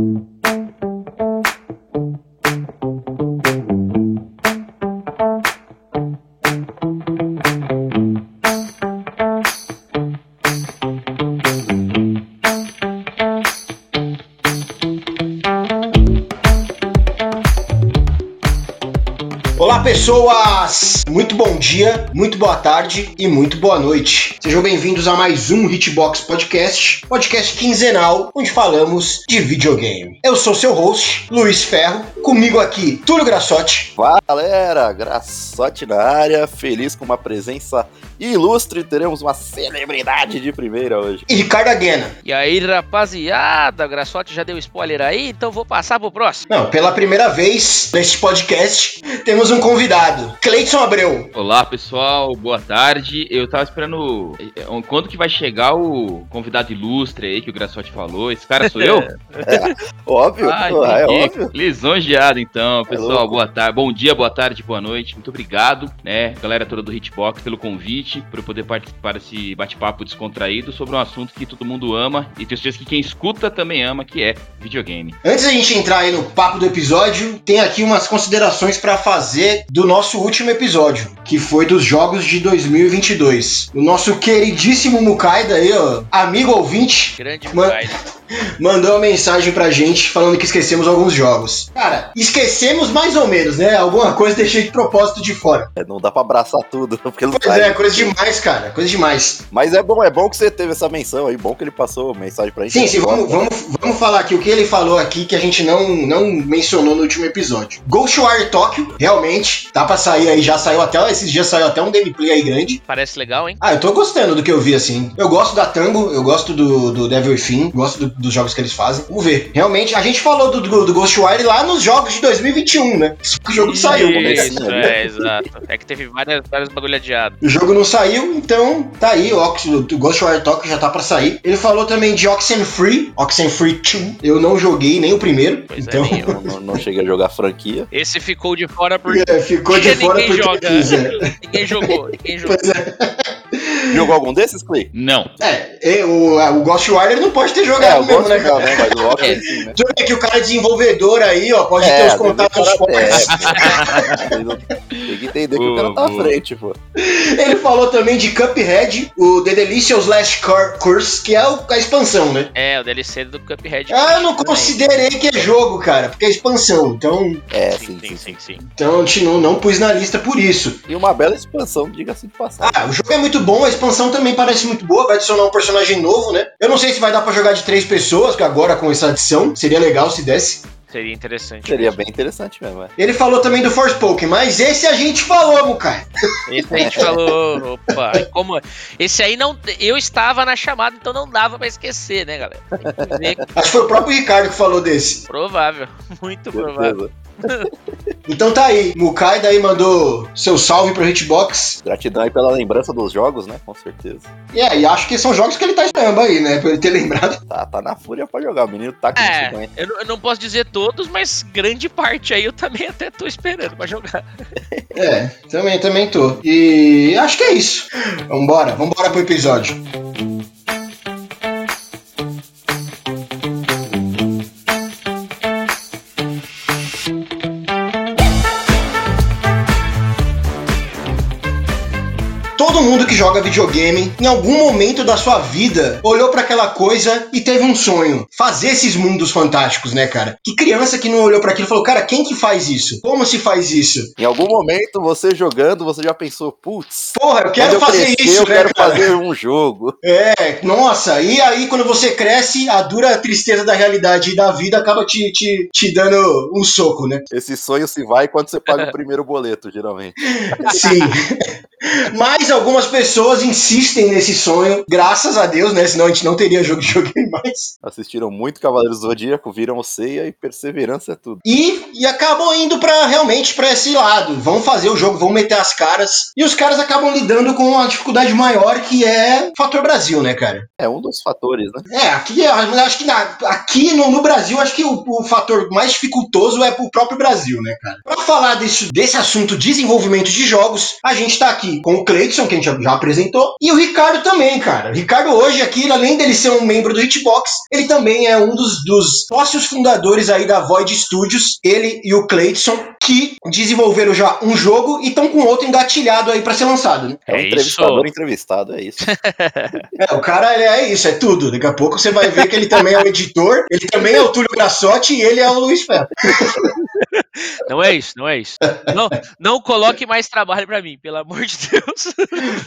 Olá, Muito bom dia, muito boa tarde e muito boa noite. Sejam bem-vindos a mais um Hitbox Podcast, podcast quinzenal onde falamos de videogame. Eu sou seu host, Luiz Ferro, comigo aqui, Túlio Grassotti. Fala, galera! Grassotti na área, feliz com uma presença ilustre. Teremos uma celebridade de primeira hoje. E Ricardo Aguena. E aí, rapaziada, Grassotti já deu spoiler aí, então vou passar pro próximo. Não, pela primeira vez neste podcast, temos um convidado, Cleiton Abreu. Olá pessoal, boa tarde. Eu tava esperando eh, quando que vai chegar o convidado ilustre aí que o Grassotti falou. Esse cara sou eu? É, óbvio, Ah, é óbvio. Lisonjeado então, pessoal. louco. boa tarde, bom dia, boa tarde, boa noite. Muito obrigado, né, galera toda do Hitbox pelo convite, por eu poder participar desse bate-papo descontraído sobre um assunto que todo mundo ama e tenho certeza que quem escuta também ama, que é videogame. Antes da gente entrar aí no papo do episódio, tem aqui umas considerações pra fazer do nosso último episódio, que foi dos jogos de 2022. O nosso queridíssimo Mukaida aí, ó, amigo ouvinte, Grande pai. mandou uma mensagem pra gente falando que esquecemos alguns jogos. Cara, esquecemos mais ou menos, né? Alguma coisa deixei de propósito de fora. É, não dá pra abraçar tudo, porque não Pois sai. é, coisa demais, cara, coisa demais. Mas é bom, é bom que você teve essa menção aí, bom que ele passou mensagem pra gente. Sim, sim, vamos, vamos, vamos falar aqui o que ele falou aqui que a gente não, não mencionou no último episódio. Ghostwire Tokyo, realmente, tá pra sair aí, já saiu até, esses dias saiu até um gameplay aí grande. Parece legal, hein? Ah, eu tô gostando do que eu vi, assim. Eu gosto da Tango, eu gosto do, do Devil Within, gosto do- dos jogos que eles fazem. Vamos ver. Realmente, a gente falou do, do, do Ghostwire lá nos jogos de 2021, né? O jogo não saiu. comecinho Isso, é, exato. É que teve várias, várias bagulho adiado. O jogo não saiu, então tá aí, o, Ghostwire Tokyo já tá pra sair. Ele falou também de Oxenfree, Oxenfree 2. Eu não joguei nem o primeiro, Pois então é, nenhum. Não, não, não cheguei a jogar franquia. Esse ficou de fora porque é, ficou de Porque fora ninguém porque joga. quis, é. ninguém jogou. Ninguém jogou. Pois é. Jogou algum desses, Clay? Não. É, o, o Ghostwire não pode ter É, jogado eu mesmo, né, cara? né? Mas o Ox É. sim, né? Deixa eu ver que o cara é desenvolvedor aí, ó, pode ter É, os contatos fortes. Tem que entender que o cara tá à frente, pô. Ele falou também de Cuphead, o The Delicious Last Cur- Curse, que é a expansão, né? É, o DLC do Cuphead. Ah, eu não considerei que é jogo, cara, porque é expansão. Então, É, Sim, sim, sim, sim. então não, não pus na lista por isso. E uma bela expansão, diga-se de passagem. Ah, o jogo é muito bom, a expansão também parece muito boa, vai adicionar um personagem novo, né? Eu não sei se vai dar pra jogar de três pessoas, que agora com essa adição, seria legal se desse. Seria interessante. Seria bem interessante mesmo, é. Ele falou também do Forspoken, mas esse a gente falou, Mukai. Esse a gente falou, opa, como esse aí não, eu estava na chamada, então não dava pra esquecer, né, galera? Que Acho que foi o próprio Ricardo que falou desse. provável, muito provável. Então tá aí, Mukai daí mandou seu salve pro Hitbox. Gratidão aí pela lembrança dos jogos, né? Com certeza. E é, e acho que são jogos que ele tá esperando aí, né? Pra ele ter lembrado. Tá, tá na fúria pra jogar. O menino tá com É, 50. eu, não- eu não posso dizer todos, mas grande parte aí eu também até tô esperando pra jogar. É, também, também tô. E acho que é isso. Vambora, vambora pro episódio. Joga videogame, em algum momento da sua vida, olhou pra aquela coisa e teve um sonho. Fazer esses mundos fantásticos, né, cara? Que criança que não olhou pra aquilo e falou, cara, quem que faz isso? Como se faz isso? Em algum momento, você jogando, você já pensou, putz, Porra, eu quero eu fazer crescer, isso, eu né, quero cara? fazer um jogo. É, nossa, e aí quando você cresce, a dura tristeza da realidade e da vida acaba te, te, te dando um soco, né? Esse sonho se vai quando você paga o primeiro boleto, geralmente. Sim. Mas algumas pessoas insistem nesse sonho, graças a Deus, né? Senão a gente não teria jogo de videogame mais. Assistiram muito Cavaleiros do Zodíaco, viram o Ceia e perseverança é tudo. E, e acabam indo para realmente para esse lado. Vão fazer o jogo, vão meter as caras. E os caras acabam lidando com uma dificuldade maior que é o fator Brasil, né, cara? É um dos fatores, né? É, aqui eu acho que na- aqui no, no Brasil, acho que o, o fator mais dificultoso é pro próprio Brasil, né, cara? Pra falar desse, desse assunto desenvolvimento de jogos, a gente tá aqui com o Cleiton, que a gente já apresentou. E o Ricardo também, cara. O Ricardo hoje aqui, além dele ser um membro do Hitbox, ele também é um dos, dos sócios fundadores aí da Void Studios, ele e o Cleiton, que desenvolveram já um jogo e estão com outro engatilhado aí para ser lançado, né? É um É entrevistador isso. entrevistado, é isso. É, o cara ele é isso, é tudo. Daqui a pouco você vai ver que ele também é o editor, ele também é o Túlio Grassotti e ele é o Luiz Ferro. Não é isso, não é isso. Não, não coloque mais trabalho pra mim, pelo amor de Deus.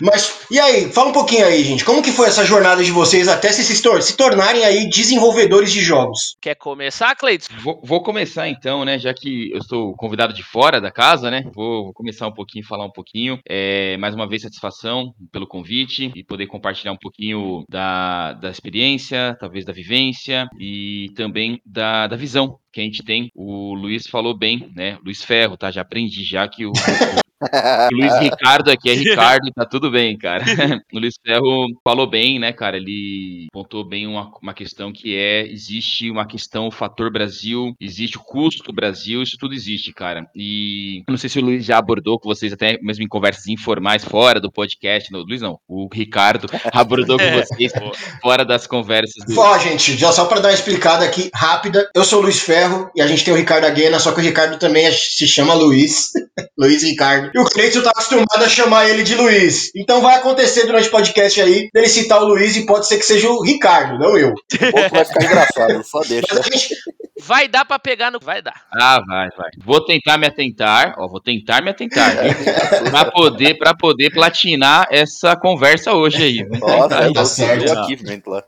Mas, e aí, fala um pouquinho aí, gente. Como que foi essa jornada de vocês até se, se, tor- se tornarem aí desenvolvedores de jogos? Quer começar, Cleiton? Vou, vou começar então, né? Já que eu estou convidado de fora da casa, né? Vou, vou começar um pouquinho, falar um pouquinho. É, mais uma vez, satisfação pelo convite e poder compartilhar um pouquinho da, da experiência, talvez da vivência e também da, da visão que a gente tem. O Luiz falou bem, né? Luiz Ferro, tá? Já aprendi já que o, o Luiz Ricardo aqui é Ricardo, tá tudo bem, cara. O Luiz Ferro falou bem, né, cara? Ele pontou bem uma, uma questão que é: existe uma questão, o fator Brasil, existe o custo Brasil, isso tudo existe, cara. E eu não sei se o Luiz já abordou com vocês, até mesmo em conversas informais fora do podcast. Não, Luiz não, o Ricardo abordou com vocês fora das conversas do. Ó, gente, já só pra dar uma explicada aqui rápida, eu sou o Luiz Ferro e a gente tem o Ricardo Aguena, só que o Ricardo também é- se chama Luiz. Luiz Ricardo. E o Cleiton tá acostumado a chamar ele de Luiz. Então vai acontecer durante o podcast aí dele citar o Luiz e pode ser que seja o Ricardo, não eu. Pouco vai ficar engraçado, só deixa. Vai dar pra pegar no. Vai dar. Ah, vai, vai. Vou tentar me atentar, ó, vou tentar me atentar, viu? pra poder, pra poder platinar essa conversa hoje aí. Nossa, é tá certo. achievement lá.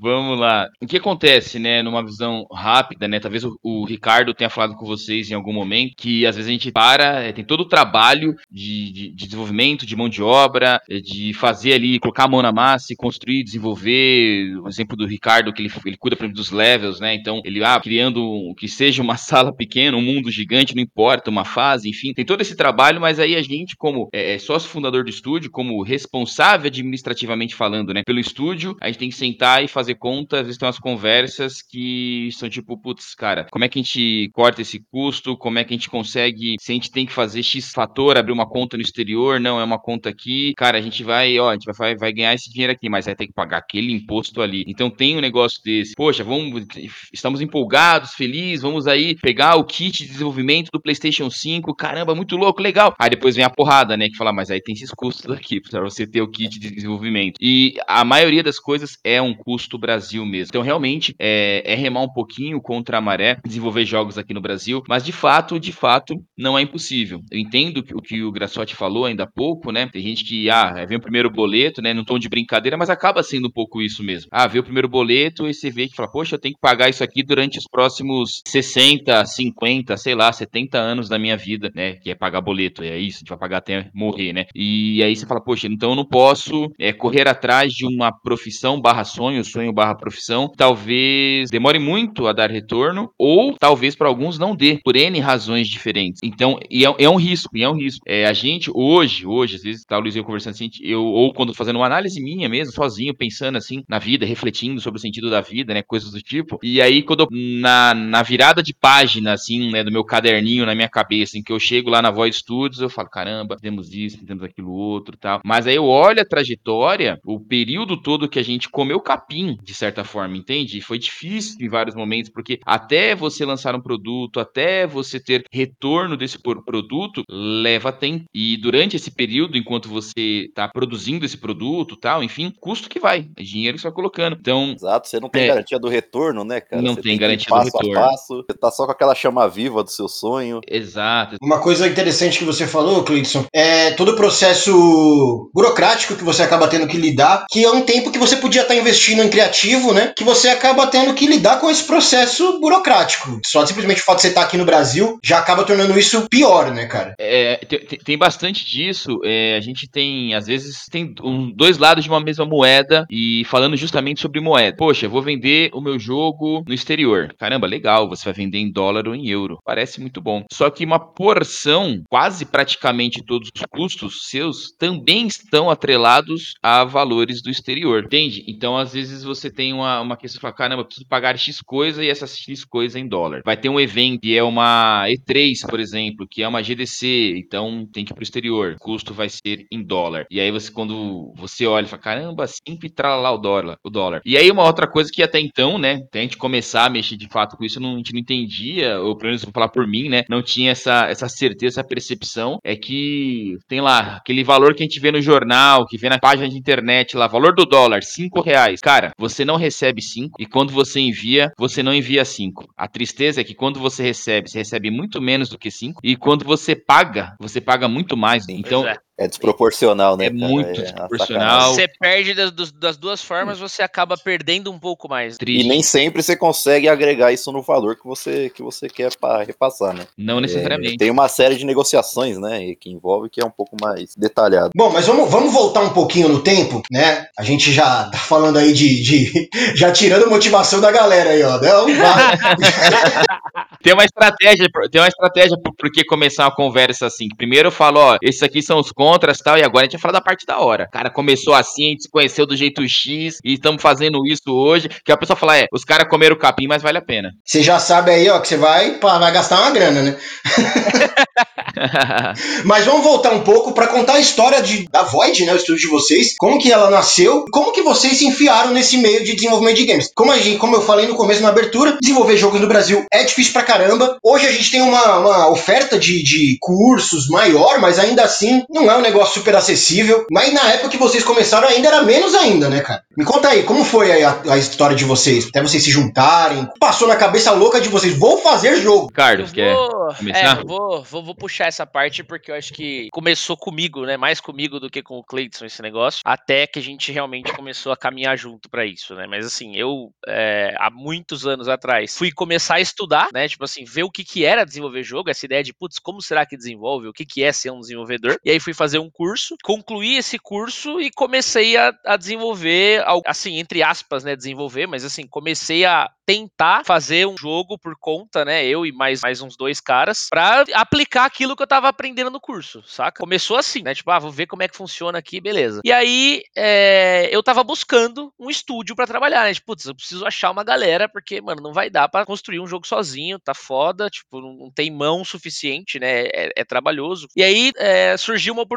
Vamos lá. O que acontece, né, numa visão rápida, né? Talvez o, o Ricardo tenha falado com vocês em algum momento que às vezes a gente para, é, tem todo o trabalho de, de- de desenvolvimento, de mão de obra, é, de fazer ali, colocar a mão na massa e construir, desenvolver. O exemplo do Ricardo, que ele, ele cuida, por exemplo, dos levels, né? Então, ele, ah, criando um- que seja uma sala pequena, um mundo gigante, não importa, uma fase, enfim, tem todo esse trabalho, mas aí a gente, como é, é, sócio fundador do estúdio, como responsável administrativamente falando, né, pelo estúdio, a gente tem que sentar e fazer conta, às vezes tem umas conversas que são tipo, putz, cara, como é que a gente corta esse custo? Como é que a gente consegue, se a gente tem que fazer X fator, abrir uma conta no exterior, não, é uma conta aqui, cara, a gente vai, ó, a gente vai, vai ganhar esse dinheiro aqui, mas vai ter que pagar aquele imposto ali. Então tem um negócio desse, poxa, vamos, estamos empolgados, felizes, vamos aí pegar o kit de desenvolvimento do PlayStation 5, caramba, muito louco, legal. Aí depois vem a porrada, né, que fala, mas aí tem esses custos aqui pra você ter o kit de desenvolvimento. E a maioria das coisas é um custo Brasil mesmo. Então realmente é, é remar um pouquinho contra a maré, desenvolver jogos aqui no Brasil, mas de fato, de fato, não é impossível. Eu entendo o que o Grassotti falou ainda há pouco, né? Tem gente que, ah, vem o primeiro boleto, né? Num tom de brincadeira, mas acaba sendo um pouco isso mesmo. Ah, vê o primeiro boleto e você vê que fala, poxa, eu tenho que pagar isso aqui durante os próximos 60, 50, sei lá, 70 anos da minha vida, né? Que é pagar boleto, é isso, a gente vai pagar até morrer, né? E aí você fala, poxa, então eu não posso é, correr atrás de uma profissão barra sonho, sonho barra profissão, talvez demore muito a dar retorno, ou talvez para alguns não dê, por N razões diferentes. Então, é, é um risco, é um risco. É, a gente hoje, hoje, às vezes, tá o Luiz eu conversando assim, eu, ou quando fazendo uma análise minha mesmo, sozinho, pensando assim, na vida, refletindo sobre o sentido da vida, né, coisas do tipo, e aí quando eu, na, na virada de página, assim, né, do meu caderninho na minha cabeça, em que eu chego lá na Voz Studios, eu falo, caramba, temos isso, temos aquilo outro tal. Mas aí eu olho a trajetória, o período todo que a gente comeu capim, de certa forma, entende? E foi difícil em vários momentos, porque até você lançar um produto, até você ter retorno desse produto, leva tempo. E durante esse período, enquanto você está produzindo esse produto, tal, enfim, custo que vai, é dinheiro que você vai colocando. Então, Exato, você não tem É. garantia do retorno, né, cara? Não Você tem garantia do passo retorno. A passo, você tá só com aquela chama viva do seu sonho. exato, Uma coisa interessante que você falou, Cleiton, é todo o processo burocrático que você acaba tendo que lidar, que é um tempo que você podia estar investindo em criativo, né? Que você acaba tendo que lidar com esse processo burocrático. Só simplesmente o fato de você estar aqui no Brasil já acaba tornando isso pior, né, cara? É, tem, tem- bastante disso. é, a gente tem, às vezes, tem um- dois lados de uma mesma moeda e falando justamente sobre moeda. Poxa, vou vender o meu jogo no exterior. Caramba, legal, você vai vender em dólar ou em euro. Parece muito bom. Só que uma porção, quase praticamente todos os custos seus, também estão atrelados a valores do exterior. Entende? Então, Então, às vezes, você tem uma, uma questão de falar, caramba, eu preciso pagar X coisa e essa X coisa em dólar. Vai ter um evento que é uma E3, por exemplo, que é uma GDC, então tem que ir pro exterior. O custo vai ser em dólar. E aí você, quando você olha, fala, caramba, sempre trala lá o dólar, o dólar. E aí uma outra coisa que até então, né, até a gente começar a mexer de fato com isso, não, a gente não entendia, ou pelo menos vou falar por mim, né, não tinha essa, essa certeza, essa percepção, é que tem lá aquele valor que a gente vê no jornal, que vê na página de internet lá, valor do dólar, 5 reais. Cara, você não recebe 5 e quando você envia, você não envia 5. A tristeza é que quando você recebe, você recebe muito menos do que 5 e quando você paga, você paga muito mais. Então, é. É desproporcional, né? É cara? muito É desproporcional. Você perde das, das duas formas, você acaba perdendo um pouco mais. E triste. nem sempre você consegue agregar isso no valor que você, que você quer para repassar, né? Não necessariamente. É, tem uma série de negociações, né? e Que envolve que é um pouco mais detalhado. Bom, mas vamos, vamos voltar um pouquinho no tempo, né? A gente já tá falando aí de. de- já tirando motivação da galera aí, ó. Não, vai. Tem uma estratégia, tem uma estratégia por, por que começar uma conversa assim. Primeiro eu falo, ó, esses aqui são os contras e tal, e agora a gente vai falar da parte da hora. Cara, começou assim, a gente se conheceu do jeito X e estamos fazendo isso hoje. Que a pessoa fala, é, os caras comeram capim, mas vale a pena. Você já sabe aí, ó, que você vai, pá, vai gastar uma grana, né? Mas vamos voltar um pouco pra contar a história de, da Void, né, o estúdio de vocês, como que ela nasceu, como que vocês se enfiaram nesse meio de desenvolvimento de games. Como, a gente, como eu falei no começo na abertura, desenvolver jogos no Brasil é difícil pra caramba. Hoje a gente tem uma, uma oferta de, de cursos maior, mas ainda assim não é um negócio super acessível. Mas na época que vocês começaram ainda era menos ainda, né, cara? Me conta aí, como foi aí a, a história de vocês? Até vocês se juntarem, passou na cabeça louca de vocês, vou fazer jogo. Carlos, Eu quer? vou, começar? é, vou, vou, vou puxar essa parte porque eu acho que começou comigo, né? Mais comigo do que com o Cleiton esse negócio. Até que a gente realmente começou a caminhar junto pra isso, né? Mas assim, eu é, há muitos anos atrás fui começar a estudar, né? Tipo assim, ver o que que era desenvolver jogo, essa ideia de, putz, como será que desenvolve? O que que é ser um desenvolvedor? E aí fui fazer um curso, concluí esse curso e comecei a, a desenvolver, assim, entre aspas, né? Desenvolver, mas assim, comecei a tentar fazer um jogo por conta, né? Eu e mais, mais uns dois caras, pra aplicar aquilo que eu tava aprendendo no curso, saca? Começou assim, né? Tipo, ah, vou ver como é que funciona aqui, beleza. E aí, é, eu tava buscando um estúdio pra trabalhar, né? Tipo, putz, eu preciso achar uma galera, porque, mano, não vai dar pra construir um jogo sozinho, tá foda, tipo, não, não tem mão suficiente, né? É, é trabalhoso. E aí, é, surgiu uma oportunidade,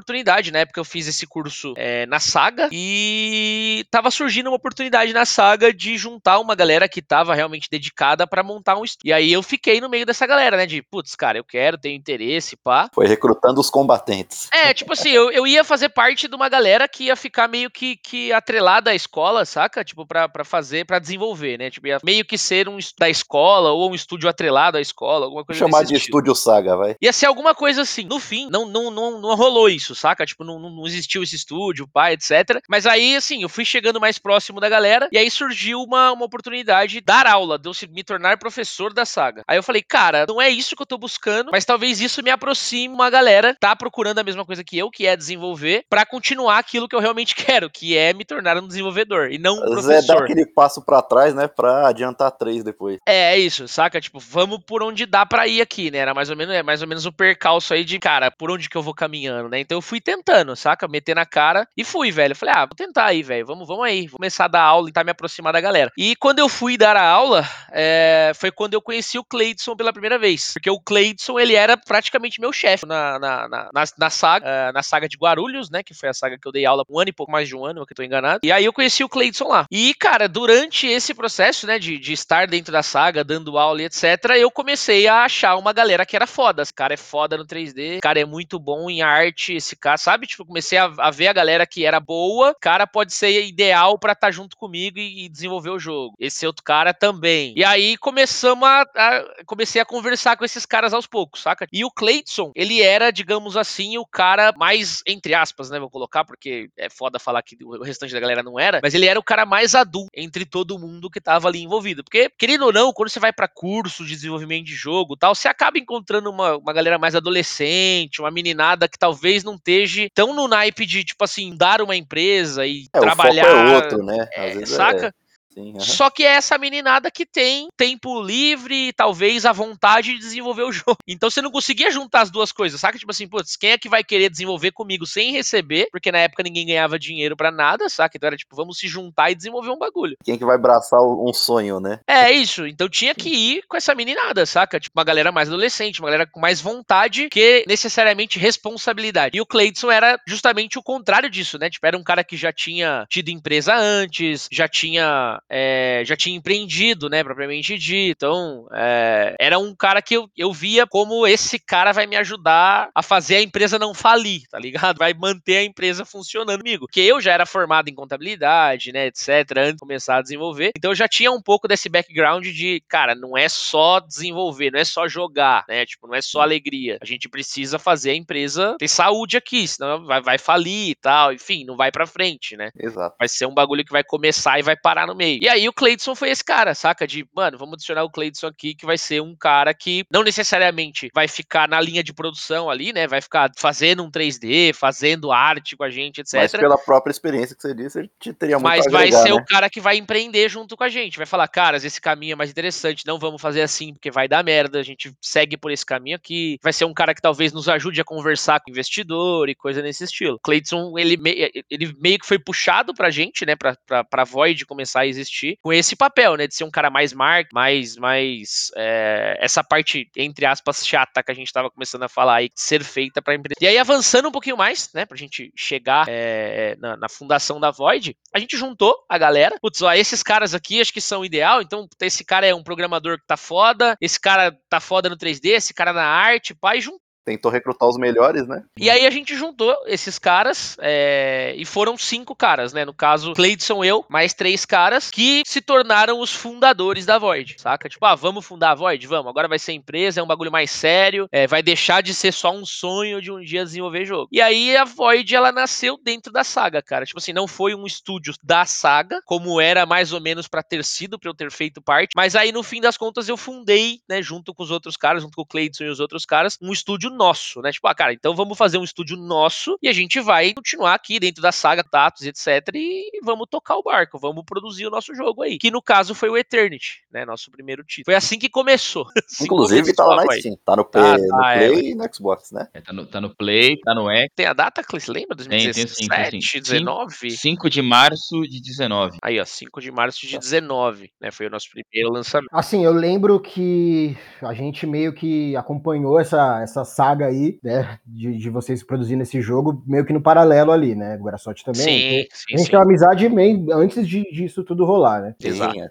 na época eu fiz esse curso é, na Saga, e tava surgindo uma oportunidade na Saga de juntar uma galera que tava realmente dedicada pra montar um estúdio. E aí eu fiquei no meio dessa galera, né? De, putz, cara, eu quero, tenho interesse, pá. Foi recrutando os combatentes. É, tipo assim, eu, eu ia fazer parte de uma galera que ia ficar meio que, que atrelada à escola, saca? Tipo, pra, pra fazer, pra desenvolver, né? Tipo, ia meio que ser um da escola ou um estúdio atrelado à escola, alguma coisa chamar de. Estúdio Saga, vai. Ia ser alguma coisa assim. No fim, não, não, não, não rolou isso, saca? Tipo, não, não existiu esse estúdio, pai, etc. Mas aí, assim, eu fui chegando mais próximo da galera e aí surgiu uma, uma oportunidade de dar aula, de eu me tornar professor da saga. Aí eu falei, cara, não é isso que eu tô buscando, mas talvez isso me aproxime uma galera que tá procurando a mesma coisa que eu, que é desenvolver, pra continuar aquilo que eu realmente quero, que é me tornar um desenvolvedor e não um vezes é dar professor. aquele passo pra trás, né? Pra adiantar três depois. É, é isso, saca? Tipo, vamos por onde dá pra ir aqui, né? Era mais ou menos, é mais ou menos o percalço aí de, cara, por onde que eu vou caminhando, né? Então eu fui tentando, saca? Meter na cara e fui, velho. Eu falei, ah, vou tentar aí, velho. Vamos, vamos aí. Vou começar a dar aula e tentar me aproximar da galera. E quando eu fui dar a aula, é, foi quando eu conheci o Cleidson pela primeira vez. Porque o Cleidson, ele era praticamente meu chefe na, na, na, na, na saga, eh, na saga de Guarulhos, né? Que foi a saga que eu dei aula um ano e pouco mais de um ano, que eu tô enganado. E aí eu conheci o Cleidson lá. E, cara, durante esse processo, né, de, de estar dentro da saga, dando aula e etc., eu comecei a achar uma galera que era foda. Esse cara é foda no 3D, esse cara é muito bom em arte, esse cara, sabe? Tipo, comecei a, a ver a galera que era boa, cara pode ser ideal pra estar junto comigo e, e desenvolver o jogo. Esse outro cara também. E aí começamos a, a- comecei a conversar com esses caras aos poucos, saca? E o Cleidson, ele era, digamos assim, o cara mais, entre aspas, né, vou colocar, porque é foda falar que o restante da galera não era, mas ele era o cara mais adulto entre todo mundo que tava ali envolvido. Porque, querendo ou não, quando você vai pra curso de desenvolvimento de jogo tal, você acaba encontrando uma, uma galera mais adolescente, uma meninada que talvez não esteja tão no naipe de, tipo assim, dar uma empresa e É, trabalhar. o foco é outro, né? É, vezes saca? Sim, aham. Só que é essa meninada que tem tempo livre, talvez a vontade de desenvolver o jogo. Então você não conseguia juntar as duas coisas, saca? Tipo assim, putz, quem é que vai querer desenvolver comigo sem receber? Porque na época ninguém ganhava dinheiro pra nada, saca? Então era tipo, vamos se juntar e desenvolver um bagulho. Quem é que vai abraçar um sonho, né? É isso, então tinha que ir com essa meninada, saca? Tipo, uma galera mais adolescente, uma galera com mais vontade que necessariamente responsabilidade. E o Cleidson era justamente o contrário disso, né? Tipo, era um cara que já tinha tido empresa antes, já tinha, é, já tinha empreendido, né, propriamente dito. Então, é, era um cara que eu, eu via como esse cara vai me ajudar a fazer a empresa não falir, tá ligado? Vai manter a empresa funcionando comigo. Porque eu já era formado em contabilidade, né, etc, antes de começar a desenvolver. Então eu já tinha um pouco desse background de, cara, não é só desenvolver, não é só jogar, né? Tipo, não é só alegria. A gente precisa fazer a empresa ter saúde aqui, senão vai, vai falir e tal. Enfim, não vai pra frente, né? Exato. Vai ser um bagulho que vai começar e vai parar no meio. E aí o Cleidson foi esse cara, saca? De, mano, vamos adicionar o Cleidson aqui, que vai ser um cara que não necessariamente vai ficar na linha de produção ali, né? Vai ficar fazendo um 3D, fazendo arte com a gente, etc. Mas pela própria experiência que você disse, a gente teria muito Mas vai agregar, ser né? o cara que vai empreender junto com a gente. Vai falar, caras, esse caminho é mais interessante, não vamos fazer assim porque vai dar merda. A gente segue por esse caminho aqui. Vai ser um cara que talvez nos ajude a conversar com o investidor e coisa nesse estilo. Cleiton, ele, me- ele meio que foi puxado pra gente, né, pra, pra, pra Void começar a existir com esse papel, né, de ser um cara mais mark, mais, mais é, essa parte, entre aspas, chata que a gente tava começando a falar aí, ser feita pra empresa. E aí, avançando um pouquinho mais, né, pra gente chegar é, na, na fundação da Void, a gente juntou a galera. Putz, ó, esses caras aqui acho que são ideal. Então, esse cara é um programador que tá foda, esse cara tá foda no 3D, esse cara na arte, pai, juntou. Tentou recrutar os melhores, né? E aí a gente juntou esses caras é, e foram cinco caras, né? No caso, Cleidson, eu, mais três caras que se tornaram os fundadores da Void, saca? Tipo, ah, vamos fundar a Void? Vamos. Agora vai ser empresa, é um bagulho mais sério, é, vai deixar de ser só um sonho de um dia desenvolver jogo. E aí a Void, ela nasceu dentro da saga, cara. Tipo assim, não foi um estúdio da saga, como era mais ou menos pra ter sido, pra eu ter feito parte, mas aí no fim das contas eu fundei, né, junto com os outros caras, junto com o Cleidson e os outros caras, um estúdio nosso, né? Tipo, ah, cara, então vamos fazer um estúdio nosso e a gente vai continuar aqui dentro da saga Tatos, etc. E vamos tocar o barco, vamos produzir o nosso jogo aí. Que no caso foi o Eternity, né? Nosso primeiro título. Foi assim que começou. Assim Inclusive, começou tá lá na. Steam. Tá no Play, Tá, no tá, é, Play e no Xbox, né? É, tá, no, tá no Play, tá no X. Tem a data, Clis? Lembra? Tem, tem 2017, sim, tem sim. 19? 5 de março de 19. Aí, ó, 5 de março de 19, né? Foi o nosso primeiro lançamento. Assim, eu lembro que a gente meio que acompanhou essa, essa saga aí, né, de, de vocês produzindo esse jogo, meio que no paralelo ali, né, Guarasote também. Sim, Então, sim, a gente sim. tem uma amizade meio antes de, disso tudo rolar, né? Exato. É.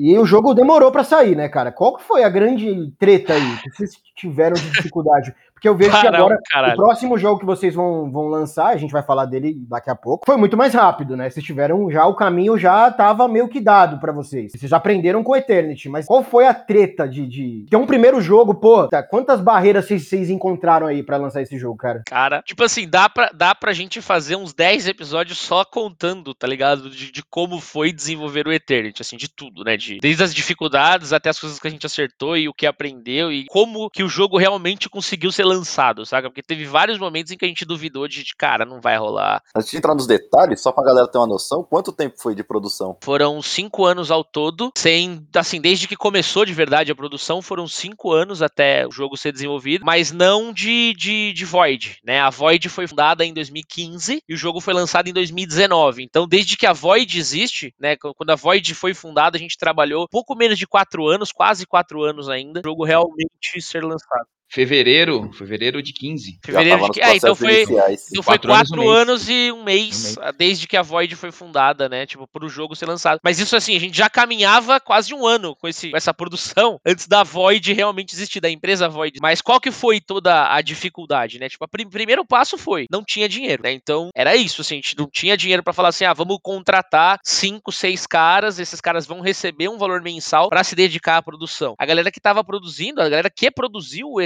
E o jogo demorou pra sair, né, cara? Qual que foi a grande treta aí que vocês tiveram de dificuldade? Porque eu vejo que Caralho, agora caralho. o próximo jogo que vocês vão, vão lançar, a gente vai falar dele daqui a pouco, foi muito mais rápido, né? Vocês tiveram já o caminho já tava meio que dado pra vocês. Vocês aprenderam com o Eternity, mas qual foi a treta de, de ter um primeiro jogo, pô? Tá, quantas barreiras vocês, vocês encontraram aí pra lançar esse jogo, cara? Cara, tipo assim, dá pra, dá pra gente fazer uns 10 episódios só contando, tá ligado? De, de como foi desenvolver o Eternity, assim, de tudo, né? De, desde as dificuldades até as coisas que a gente acertou e o que aprendeu e como que o jogo realmente conseguiu ser lançado, saca? Porque teve vários momentos em que a gente duvidou de, cara, não vai rolar. Antes de entrar nos detalhes, só pra galera ter uma noção, quanto tempo foi de produção? Foram cinco anos ao todo, sem, assim, desde que começou de verdade a produção, foram cinco anos até o jogo ser desenvolvido, mas não de, de, de Void, né? A Void foi fundada em 2015 e o jogo foi lançado em 2019. Então, desde que a Void existe, né? Quando a Void foi fundada, a gente trabalhou pouco menos de quatro anos, quase quatro anos ainda, o jogo realmente ser lançado. Fevereiro, fevereiro de 15. Fevereiro de Ah, então foi. iniciais. Então foi Quatro anos, quatro um mês. anos e um mês, Um desde que a Void foi fundada, né? Tipo, pro jogo ser lançado. Mas isso assim, a gente já caminhava quase um ano com, esse, com essa produção antes da Void realmente existir, da empresa Void. Mas qual que foi toda a dificuldade, né? Tipo, o primeiro passo foi, não tinha dinheiro, né? Então era isso, assim, a gente não tinha dinheiro pra falar assim, ah, vamos contratar cinco, seis caras, esses caras vão receber um valor mensal pra se dedicar à produção. A galera que tava produzindo, a galera que produziu o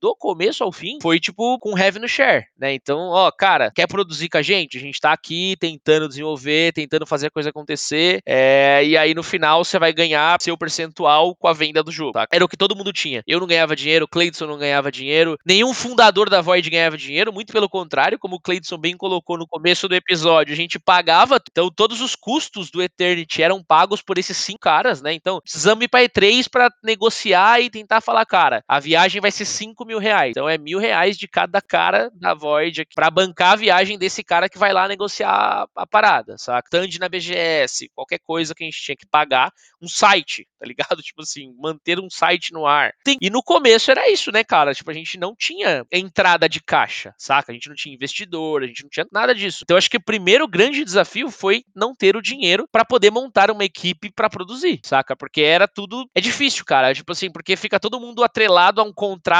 Do começo ao fim foi tipo com no share, né? Então, ó, cara, quer produzir com a gente? A gente tá aqui tentando desenvolver, tentando fazer a coisa acontecer, é, e aí no final você vai ganhar seu percentual com a venda do jogo, tá? Era o que todo mundo tinha. Eu não ganhava dinheiro, Cleidson não ganhava dinheiro, nenhum fundador da Void ganhava dinheiro, muito pelo contrário, como o Cleidson bem colocou no começo do episódio, a gente pagava, então todos os custos do Eternity eram pagos por esses cinco caras, né? Então, precisamos ir pra E3 pra negociar e tentar falar, cara, a viagem vai ser 5 mil reais. Então é mil reais de cada cara da Void pra bancar a viagem desse cara que vai lá negociar a parada, saca? Stand na BGS, qualquer coisa que a gente tinha que pagar, um site, tá ligado? Tipo assim, manter um site no ar. Tem- E no começo era isso, né, cara? Tipo, a gente não tinha entrada de caixa, saca? A gente não tinha investidor, a gente não tinha nada disso. Então, acho que o primeiro grande desafio foi não ter o dinheiro pra poder montar uma equipe pra produzir, saca? Porque era tudo. É difícil, cara. Tipo assim, porque fica todo mundo atrelado a um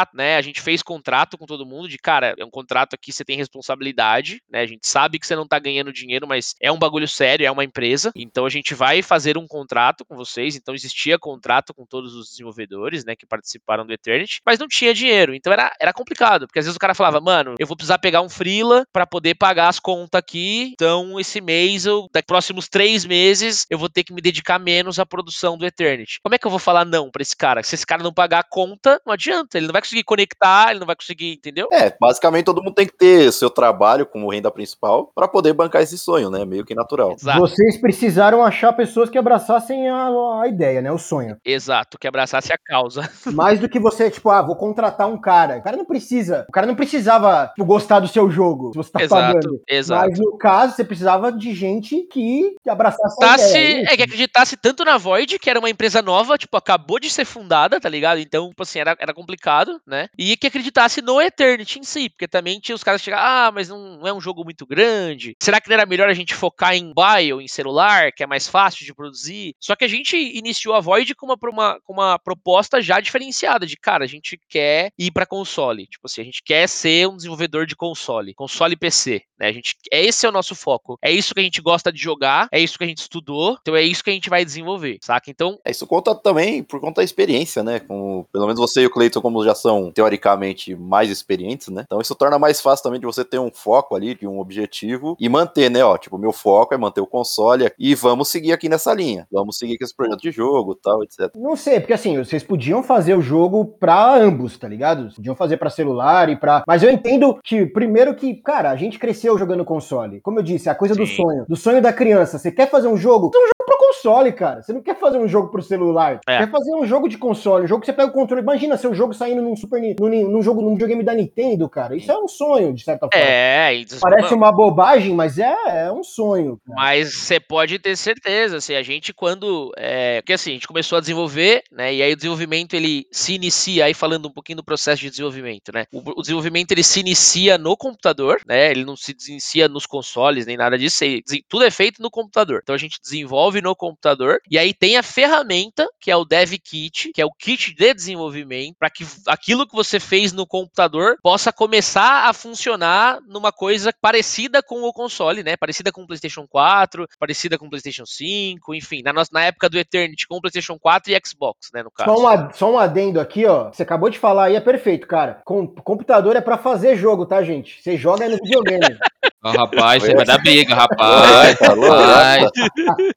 contrato, né? A gente fez contrato com todo mundo de, cara, é um contrato aqui, você tem responsabilidade, né? A gente sabe que você não tá ganhando dinheiro, mas é um bagulho sério, é uma empresa. Então a gente vai fazer um contrato com vocês. Então existia contrato com todos os desenvolvedores, né, que participaram do Eternity, mas não tinha dinheiro. Então era, era complicado, porque às vezes o cara falava, mano, eu vou precisar pegar um freela pra poder pagar as contas aqui. Então esse mês, eu, daqui próximos três meses, eu vou ter que me dedicar menos à produção do Eternity. Como é que eu vou falar não pra esse cara? Se esse cara não pagar a conta, não adianta. Ele não vai conectar, ele não vai conseguir, entendeu? É, basicamente todo mundo tem que ter seu trabalho como renda principal pra poder bancar esse sonho, né? Meio que natural. Exato. Vocês precisaram achar pessoas que abraçassem a, a ideia, né? O sonho. Exato, que abraçasse a causa. Mais do que você, tipo, ah, vou contratar um cara. O cara não precisa. O cara não precisava tipo, gostar do seu jogo, se você tá Exato, pagando. exato. Mas no caso, você precisava de gente que abraçasse a acreditasse, ideia. é que acreditasse tanto na Void, que era uma empresa nova, tipo, acabou de ser fundada, tá ligado? Então, tipo assim, era, era complicado, né? E que acreditasse no Eternity em si, porque também tinha os caras que chegavam, ah, mas não, é um jogo muito grande. Será que não era melhor a gente focar em mobile, em celular, que é mais fácil de produzir? Só que a gente iniciou a Void com uma, uma, com uma proposta já diferenciada, de cara, a gente quer ir pra console. Tipo assim, a gente quer ser um desenvolvedor de console, console PC, né? A gente, é esse é o nosso foco. É isso que a gente gosta de jogar, é isso que a gente estudou, então é isso que a gente vai desenvolver, saca? Então, É, Isso conta também por conta da experiência, né? Como, pelo menos você e o Cleiton, como já são teoricamente mais experientes, né? Então isso torna mais fácil também de você ter um foco ali, de um objetivo e manter, né? Ó, tipo, meu foco é manter o console e vamos seguir aqui nessa linha. Vamos seguir com esse projeto de jogo tal, etc. Não sei, porque assim, vocês podiam fazer o jogo pra ambos, tá ligado? Podiam fazer pra celular e pra. Mas eu entendo que, primeiro, que, cara, a gente cresceu jogando console. Como eu disse, é a coisa do Sim. sonho. Do sonho da criança. Você quer fazer um jogo? Faz um jogo pro console, cara. Você não quer fazer um jogo pro celular. É. Quer fazer um jogo de console, um jogo que você pega o controle. Imagina seu jogo saindo num Super Ni- num, num jogo, num videogame da Nintendo, cara. Isso é um sonho, de certa forma. é. Parece uma bobagem, mas é, é um sonho. cara. Mas você pode ter certeza, assim, a gente quando, é, porque assim, a gente começou a desenvolver, né, e aí o desenvolvimento ele se inicia, aí falando um pouquinho do processo de desenvolvimento, né, o, o desenvolvimento ele se inicia no computador, né, ele não se inicia nos consoles nem nada disso, tudo é feito no computador, então a gente desenvolve no computador, e aí tem a ferramenta, que é o Dev Kit, que é o kit de desenvolvimento, para que aquilo que você fez no computador possa começar a funcionar numa coisa parecida com o console, né? Parecida com o PlayStation 4, parecida com o PlayStation 5, enfim, na, nossa, na época do Eternity com o PlayStation 4 e Xbox, né? No caso. Só um, ad- só um adendo aqui, ó. Você acabou de falar aí, é perfeito, cara. Com, computador é pra fazer jogo, tá, gente? Você joga no videogame. Ó, rapaz, você vai dar briga, rapaz. tá? Rapaz,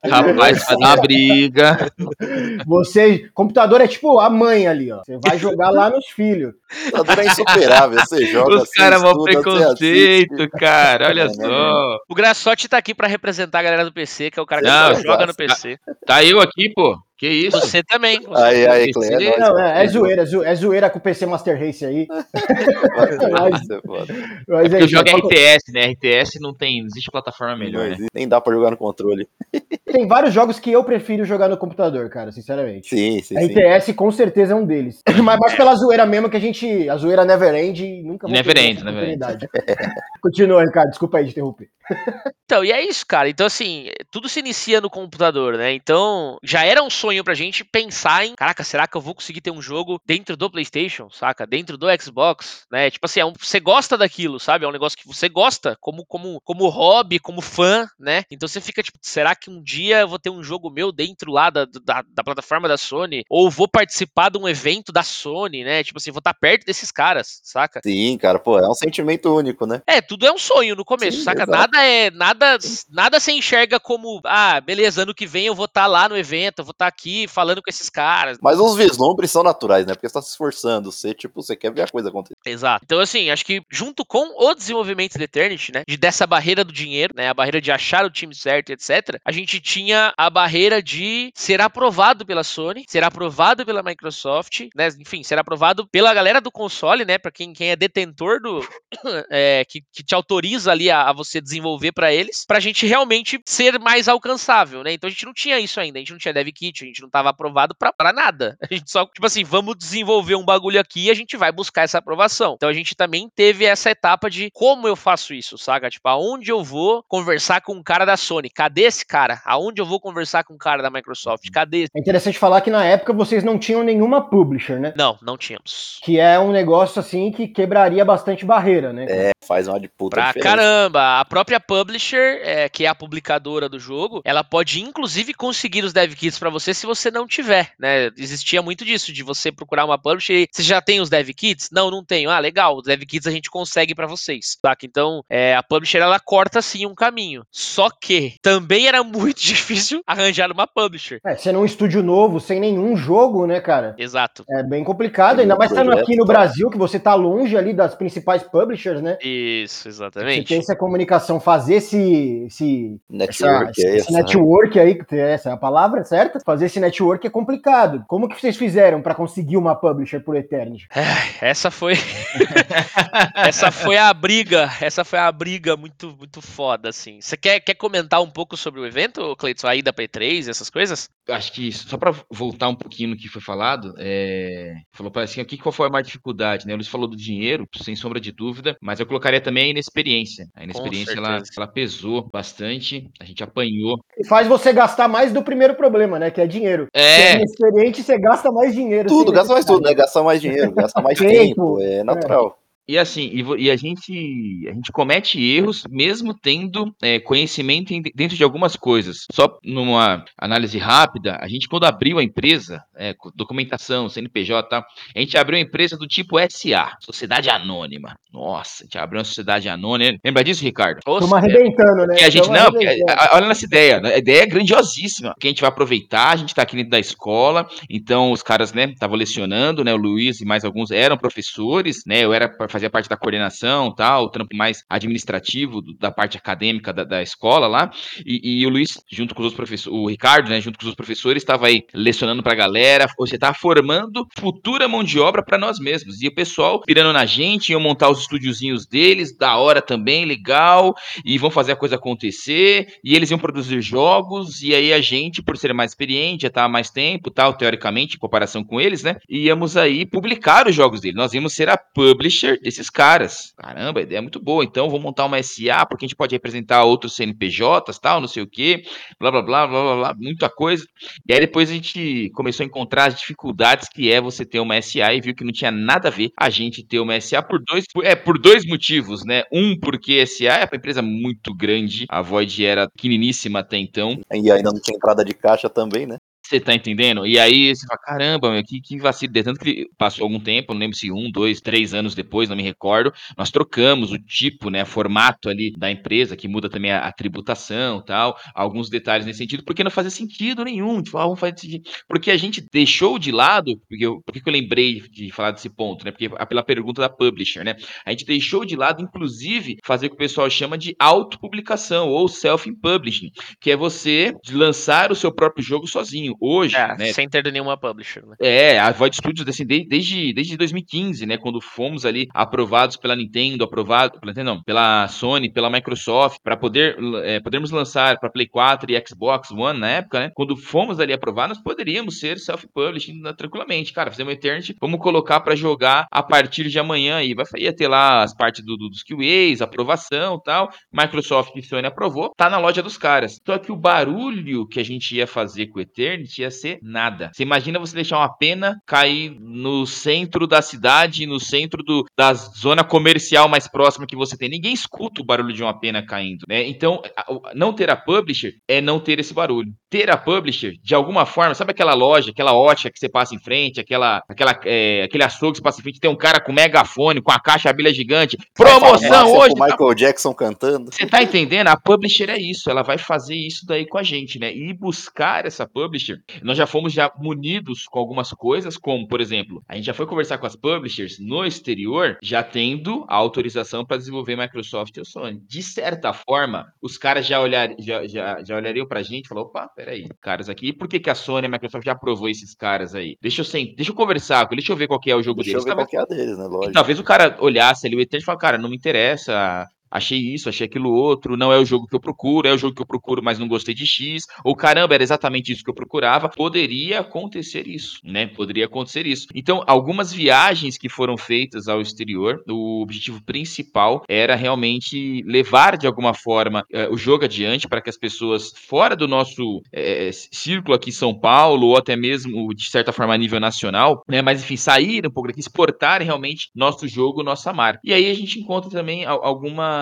rapaz, vai dar uma briga. Você, computador é tipo a mãe ali, ó. Você vai jogar lá nos filhos. O computador é insuperável. Você joga Os caras vão você preconceito, cara. Olha É, né, só. O Graçote tá aqui pra representar a galera do PC, que é o cara que Não, só joga no exato. PC. Tá eu aqui, pô. Que isso? Você também. você Aí, aí. Cleia. é nóis, Não, é, é zoeira, é zo- é zoeira com o PC Master Race aí. Ser foda. Mas É o jogo é RTS, né? RTS não tem, não existe plataforma melhor, né? Nem dá pra jogar no controle. Tem vários jogos que eu prefiro jogar no computador, cara, sinceramente. Sim, sim, sim. RTS com certeza é um deles. Mas mais pela zoeira mesmo que a gente. A zoeira never end e nunca Never end, never end. Continua, Ricardo. Desculpa aí de interromper. Então, e é isso, cara. Então, assim, tudo se inicia no computador, né? Então, já era um sonho pra gente pensar em, caraca, será que eu vou conseguir ter um jogo dentro do PlayStation, saca? Dentro do Xbox, né? Tipo assim, é um, você gosta daquilo, sabe? É um negócio que você gosta como, como, como hobby, como fã, né? Então você fica tipo, será que um dia eu vou ter um jogo meu dentro lá da, da, da plataforma da Sony? Ou vou participar de um evento da Sony, né? Tipo assim, vou estar perto desses caras, saca? Sim, cara, pô, é um sentimento único, né? É, tudo é um sonho no começo, Sim, saca? exato. Nada é. Nada, nada se enxerga como, ah, beleza, ano que vem eu vou estar lá no evento, eu vou estar aqui falando com esses caras. Mas os vislumbres são naturais, né? Porque você tá se esforçando, você, tipo, você quer ver a coisa acontecer. Exato. Então, assim, acho que junto com o desenvolvimento de Eternity, né? De dessa barreira do dinheiro, né? A barreira de achar o time certo, etc. A gente tinha a barreira de ser aprovado pela Sony, ser aprovado pela Microsoft, né? Enfim, ser aprovado pela galera do console, né? Pra quem, quem é detentor do. é, que, que te autoriza ali a, a você desenvolver pra eles, pra gente realmente ser mais alcançável, né? Então a gente não tinha isso ainda, a gente não tinha dev kit, a gente não tava aprovado pra, pra nada. A gente só, tipo assim, vamos desenvolver um bagulho aqui e a gente vai buscar essa aprovação. Então a gente também teve essa etapa de como eu faço isso, saca? Tipo, aonde eu vou conversar com um cara da Sony? Cadê esse cara? Aonde eu vou conversar com um cara da Microsoft? Cadê? É interessante falar que na época vocês não tinham nenhuma publisher, né? Não, não tínhamos. Que é um negócio assim que quebraria bastante barreira, né? É, faz uma de puta Pra diferença. caramba, a própria publisher, é, que é a publicadora do jogo, ela pode inclusive conseguir os dev kits pra você se você não tiver, né? Existia muito disso, de você procurar uma publisher e você já tem os dev kits? Não, não tenho. Ah, legal, os dev kits a gente consegue pra vocês, saca? Então, é, a publisher ela corta sim um caminho. Só que também era muito difícil arranjar uma publisher. É, sendo um estúdio novo, sem nenhum jogo, né, cara? Exato. É bem complicado, ainda mais estando aqui no Brasil, que você tá longe ali das principais publishers, né? Isso, Você ter exatamente. essa comunicação, fazer esse, esse, Network, essa- é esse essa. network aí, que essa é a palavra certa, fazer esse network é complicado. Como que vocês fizeram pra conseguir uma publisher por Eternity? É, essa foi essa foi a briga, essa foi a briga muito muito foda assim. Você quer, quer comentar um pouco sobre o evento, Cleiton, a ida pra E3, essas coisas? acho que só para voltar um pouquinho no que foi falado, é, falou para assim, o que qual foi a maior dificuldade, né? O Luiz falou do dinheiro, sem sombra de dúvida, mas eu colocaria também a inexperiência. A inexperiência ela, ela pesou bastante, a gente apanhou. E faz você gastar mais do primeiro problema, né? Que é dinheiro. Você É, é inexperiente, você gasta mais dinheiro. Tudo, gasta mais necessidade. tudo, né? Gasta mais dinheiro, gasta mais Tempo, tempo, é natural. E assim, e, a gente a gente comete erros mesmo tendo é, conhecimento dentro de algumas coisas. Só numa análise rápida, a gente quando abriu a empresa, é, documentação, CNPJ, tal, a gente abriu a empresa do tipo SA, Sociedade Anônima. Nossa, a gente abriu uma sociedade anônima. Lembra disso, Ricardo? Estamos Nossa, arrebentando, né? A gente, não, olha nessa ideia, né? a ideia é grandiosíssima, que a gente vai aproveitar, a gente tá aqui dentro da escola, então os caras, né, estavam lecionando, né, o Luiz e mais alguns eram professores, né, eu era para fazer parte da coordenação, tal, o trampo mais administrativo da parte acadêmica da, da escola lá, e, e o Luiz, junto com os outros professores, o Ricardo, né, junto com os outros professores, estava aí lecionando pra galera, ou seja, tava formando futura mão de obra para nós mesmos, e o pessoal pirando na gente, iam montar os estúdiozinhos deles, da hora também, legal, e vão fazer a coisa acontecer, e eles iam produzir jogos, e aí a gente, por ser mais experiente, já estava mais tempo, tal, teoricamente, em comparação com eles, né, íamos aí publicar os jogos dele, nós íamos ser a publisher desses caras. Caramba, a ideia é muito boa, então vou montar uma SA, porque a gente pode representar outros CNPJs, tal, não sei o quê, blá, blá, blá, blá, blá, blá, muita coisa. E aí depois a gente começou a encontrar as dificuldades que é você ter uma SA e viu que não tinha nada a ver a gente ter uma SA por dois, é, por dois motivos, né? Um, porque SA é uma empresa muito grande, a Void era pequeniníssima até então, E ainda não tinha entrada de caixa também, né? Você tá entendendo? E aí você fala, caramba, meu, que, que vacilo. De Tanto que passou algum tempo, não lembro se um, dois, três anos depois, não me recordo. Nós trocamos o tipo, né, formato ali da empresa, que muda também a, a tributação tal, alguns detalhes nesse sentido, porque não fazia sentido nenhum. Tipo, ah, vamos fazer jeito. Porque a gente deixou de lado, porque eu, que eu lembrei de falar desse ponto, né? Porque a- pela pergunta da publisher, né? A gente deixou de lado, inclusive, fazer o que o pessoal chama de autopublicação ou self-publishing, que é você lançar o seu próprio jogo sozinho. Hoje, É, né? sem ter nenhuma publisher, né? É, a Void Studios, assim, de- desde, desde 2015, né, quando fomos ali aprovados pela Nintendo, aprovado, pela não, pela Sony, pela Microsoft, para poder é, podermos lançar para Play 4 e Xbox One na época, né, quando fomos ali aprovados, nós poderíamos ser self-publishing né, tranquilamente, cara, fizemos Eternity, vamos colocar para jogar a partir de amanhã e vai ia ter lá as partes do, do, dos QAs, aprovação, tal, Microsoft e Sony aprovou, tá na loja dos caras. Só que o barulho que a gente ia fazer com o Eternity ia ser nada. Você imagina você deixar uma pena cair no centro da cidade, no centro do, da zona comercial mais próxima que você tem. Ninguém escuta o barulho de uma pena caindo, né? Então, não ter a publisher é não ter esse barulho. Ter a publisher, de alguma forma, sabe aquela loja, aquela ótica que você passa em frente, aquela, aquela, é, aquele açougue que você passa em frente, tem um cara com megafone, com a caixa abelha gigante. Promoção hoje! com tá Michael Jackson cantando. você tá entendendo? A publisher é isso, ela vai fazer isso daí com a gente, né? E buscar essa publisher. Nós já fomos já munidos com algumas coisas, como, por exemplo, a gente já foi conversar com as publishers no exterior, já tendo a autorização para desenvolver Microsoft e o Sony. De certa forma, os caras já, olhar, já, já, já olhariam pra gente e falaram, opa, peraí, caras aqui, por que, que a Sony e a Microsoft já aprovou esses caras aí? Deixa eu, sem, deixa eu conversar com eles, deixa eu ver qual que é o jogo Deixa eu deles. ver Talvez- qual é a deles, né? e Lógico. talvez o cara olhasse ali o Eternity e falasse, cara, não me interessa, achei isso, achei aquilo outro, não é o jogo que eu procuro, é o jogo que eu procuro, mas não gostei de X, ou caramba, era exatamente isso que eu procurava. Poderia acontecer isso, né? Poderia acontecer isso. Então, algumas viagens que foram feitas ao exterior, o objetivo principal era realmente levar de alguma forma eh, o jogo adiante para que as pessoas fora do nosso eh, círculo aqui em São Paulo, ou até mesmo de certa forma a nível nacional, né? Mas enfim, saírem um pouco daqui, exportarem realmente nosso jogo, nossa marca. E aí a gente encontra também al-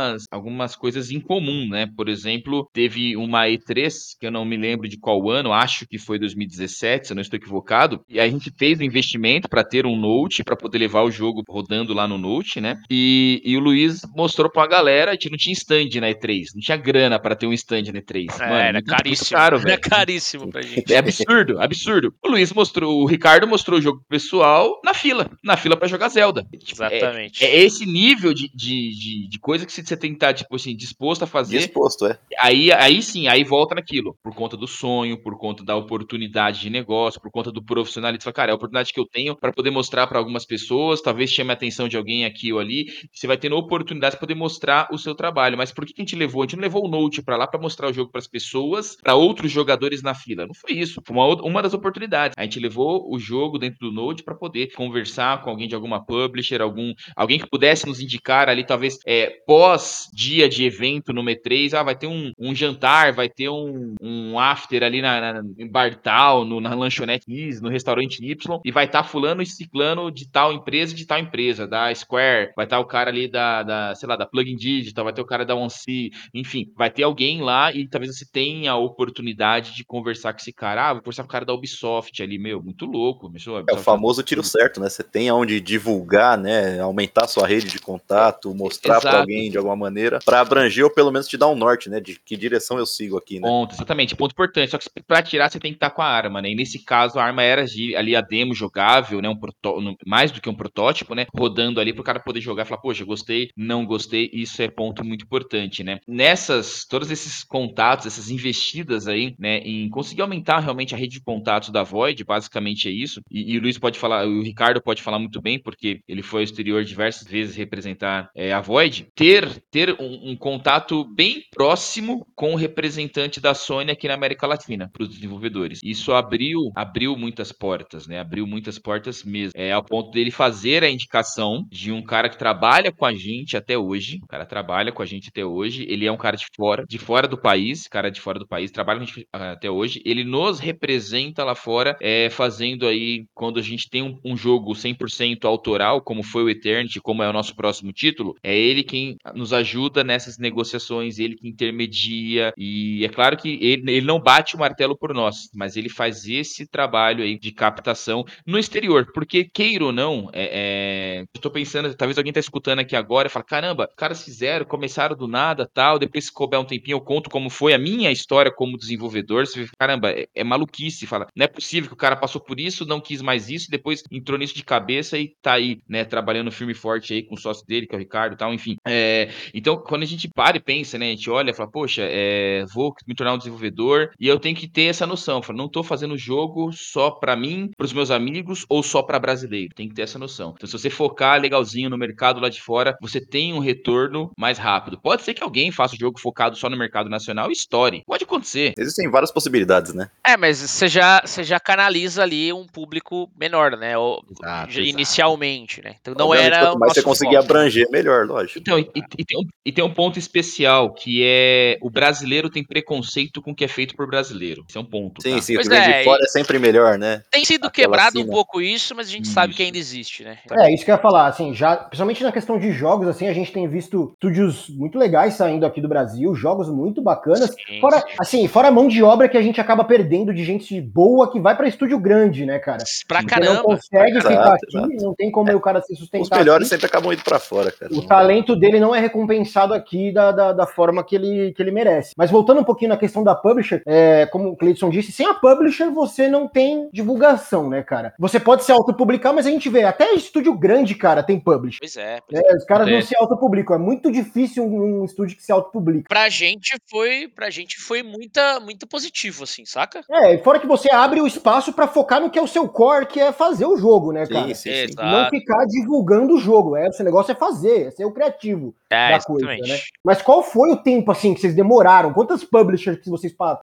algumas, algumas coisas em comum, né? Por exemplo, teve uma E3, que eu não me lembro de qual ano, acho que foi 2017, se eu não estou equivocado, e a gente fez o investimento para ter um Note, para poder levar o jogo rodando lá no Note, né? E, e o Luiz mostrou pra galera, a gente não tinha stand na E3, não tinha grana para ter um stand na E3. É, Mano, era caríssimo. caro, era caríssimo pra gente. É absurdo, absurdo. O Luiz mostrou, o Ricardo mostrou o jogo pro pessoal na fila, na fila pra jogar Zelda. Tipo, é, Exatamente. é esse nível de, de, de, de coisa que você tem que estar, tipo assim, disposto a fazer. Disposto, é. Aí, aí sim, aí volta naquilo. Por conta do sonho, por conta da oportunidade de negócio, por conta do profissionalismo. Você fala, Cara, é a oportunidade que eu tenho para poder mostrar para algumas pessoas, talvez chame a atenção de alguém aqui ou ali. Você vai tendo oportunidade de poder mostrar o seu trabalho. Mas por que a gente levou? A gente não levou o Note para lá para mostrar o jogo para as pessoas, para outros jogadores na fila. Não foi isso. Foi uma, uma das oportunidades. A gente levou o jogo dentro do Note para poder conversar com alguém de alguma publisher, algum alguém que pudesse nos indicar ali, talvez, é, pós dia de evento no M3, ah, vai ter um, um jantar, vai ter um, um after ali na, na, em bar tal, no, na lanchonete X, no restaurante Y, e vai estar fulano e ciclano de tal empresa e de tal empresa, da Square, vai estar o cara ali da, da, sei lá, da Plugin Digital, vai ter o cara da OnC, enfim, vai ter alguém lá e talvez você tenha a oportunidade de conversar com esse cara, ah, vou conversar com o cara da Ubisoft ali, meu, muito louco, meu, É o famoso tiro certo, né? Você tem aonde divulgar, né? Aumentar sua rede de contato, mostrar pra Exato. alguém de alguma maneira, pra abranger ou pelo menos te dar um norte, né? De que direção eu sigo aqui, né? Ponto, exatamente, ponto importante. Só que pra atirar você tem que estar com a arma, né? E nesse caso a arma era ali a demo jogável, né? Um no- mais do que um protótipo, né? Rodando ali pro cara poder jogar e falar, poxa, gostei, não gostei. Isso é ponto muito importante, né? Nessas, todos esses contatos, essas investidas aí, né? Em conseguir aumentar realmente a rede de contatos da Void, basicamente é isso. E, e o Luiz pode falar, o Ricardo pode falar muito bem, porque ele foi ao exterior diversas vezes representar é, a Void. Ter, ter um, um contato bem próximo com o representante da Sony aqui na América Latina, para os desenvolvedores. Isso abriu, abriu muitas portas, né? Abriu muitas portas mesmo. É ao ponto dele fazer a indicação de um cara que trabalha com a gente até hoje. O cara trabalha com a gente até hoje. Ele é um cara de fora, de fora do país, cara de fora do país, trabalha com a gente ah, até hoje. Ele nos representa lá fora, é, fazendo aí, quando a gente tem um, um jogo 100% autoral, como foi o Eternity, como é o nosso próximo título, é ele quem nos ajuda nessas negociações, ele que intermedia. E é claro que ele, ele não bate o martelo por nós, mas ele faz esse trabalho aí de captação no exterior. Porque, queira ou não, é, é, eu tô pensando, talvez alguém tá escutando aqui agora e fala: caramba, caras fizeram, começaram do nada tal. Depois, se couber um tempinho, eu conto como foi a minha história como desenvolvedor. Você vê, caramba, é, é maluquice. Fala, não é possível que o cara passou por isso, não quis mais isso, depois entrou nisso de cabeça e tá aí, né, trabalhando firme e forte aí com o sócio dele, que é o Ricardo e tal, enfim. É, Então, quando a gente para e pensa, né, a gente olha e fala, poxa, é, vou me tornar um desenvolvedor e eu tenho que ter essa noção. Falo, não tô fazendo jogo só para mim, para os meus amigos ou só para brasileiro. Tem que ter essa noção. Então, se você focar legalzinho no mercado lá de fora, você tem um retorno mais rápido. Pode ser que alguém faça o jogo focado só no mercado nacional e estoure. Pode acontecer. Existem várias possibilidades, né? É, mas você já, você já canaliza ali um público menor, né? Ou, Exato, já- exato. inicialmente, né? Então não Obviamente, era. O mais você foco. abranger, melhor, lógico. Então, e, e- e tem um, e tem um ponto especial que é o brasileiro tem preconceito com o que é feito por brasileiro. Esse é um ponto. Sim, tá? sim, o Pois que vem é, de fora é sempre melhor, né? Tem sido Aquela quebrado um sina. pouco isso, mas a gente sabe Isso. que ainda existe, né? É, isso que eu ia falar, assim, já, principalmente na questão de jogos, assim, a gente tem visto estúdios muito legais saindo aqui do Brasil, jogos muito bacanas. Sim, Fora, sim. assim, fora a mão de obra que a gente acaba perdendo de gente boa que vai pra estúdio grande, né, cara? Pra. Porque não caramba. consegue Exato, ficar aqui, exato. não tem como o cara se sustentar Os melhores aqui. sempre acabam indo pra fora, cara. O talento dele não é recompensado aqui da, da, da forma que ele, que ele merece. Mas voltando um pouquinho na questão da publisher, é, como o Cleidson disse, sem a publisher você não tem divulgação, né, cara? Você pode se autopublicar, mas a gente vê, até estúdio grande, cara, tem publisher. Pois é. pois É, os caras não se autopublicam. É muito difícil um, um estúdio que se autopublica. Pra gente foi, pra gente foi muita, muito positivo, assim, saca? É, e fora que você abre o espaço pra focar no que é o seu core, que é fazer o jogo, né, cara? Sim, sim, sim. Exato. Não ficar divulgando o jogo. É, o seu negócio é fazer, é ser o criativo É, da coisa, exatamente. né? Mas qual foi o tempo, assim, que vocês demoraram? Quantas publishers que vocês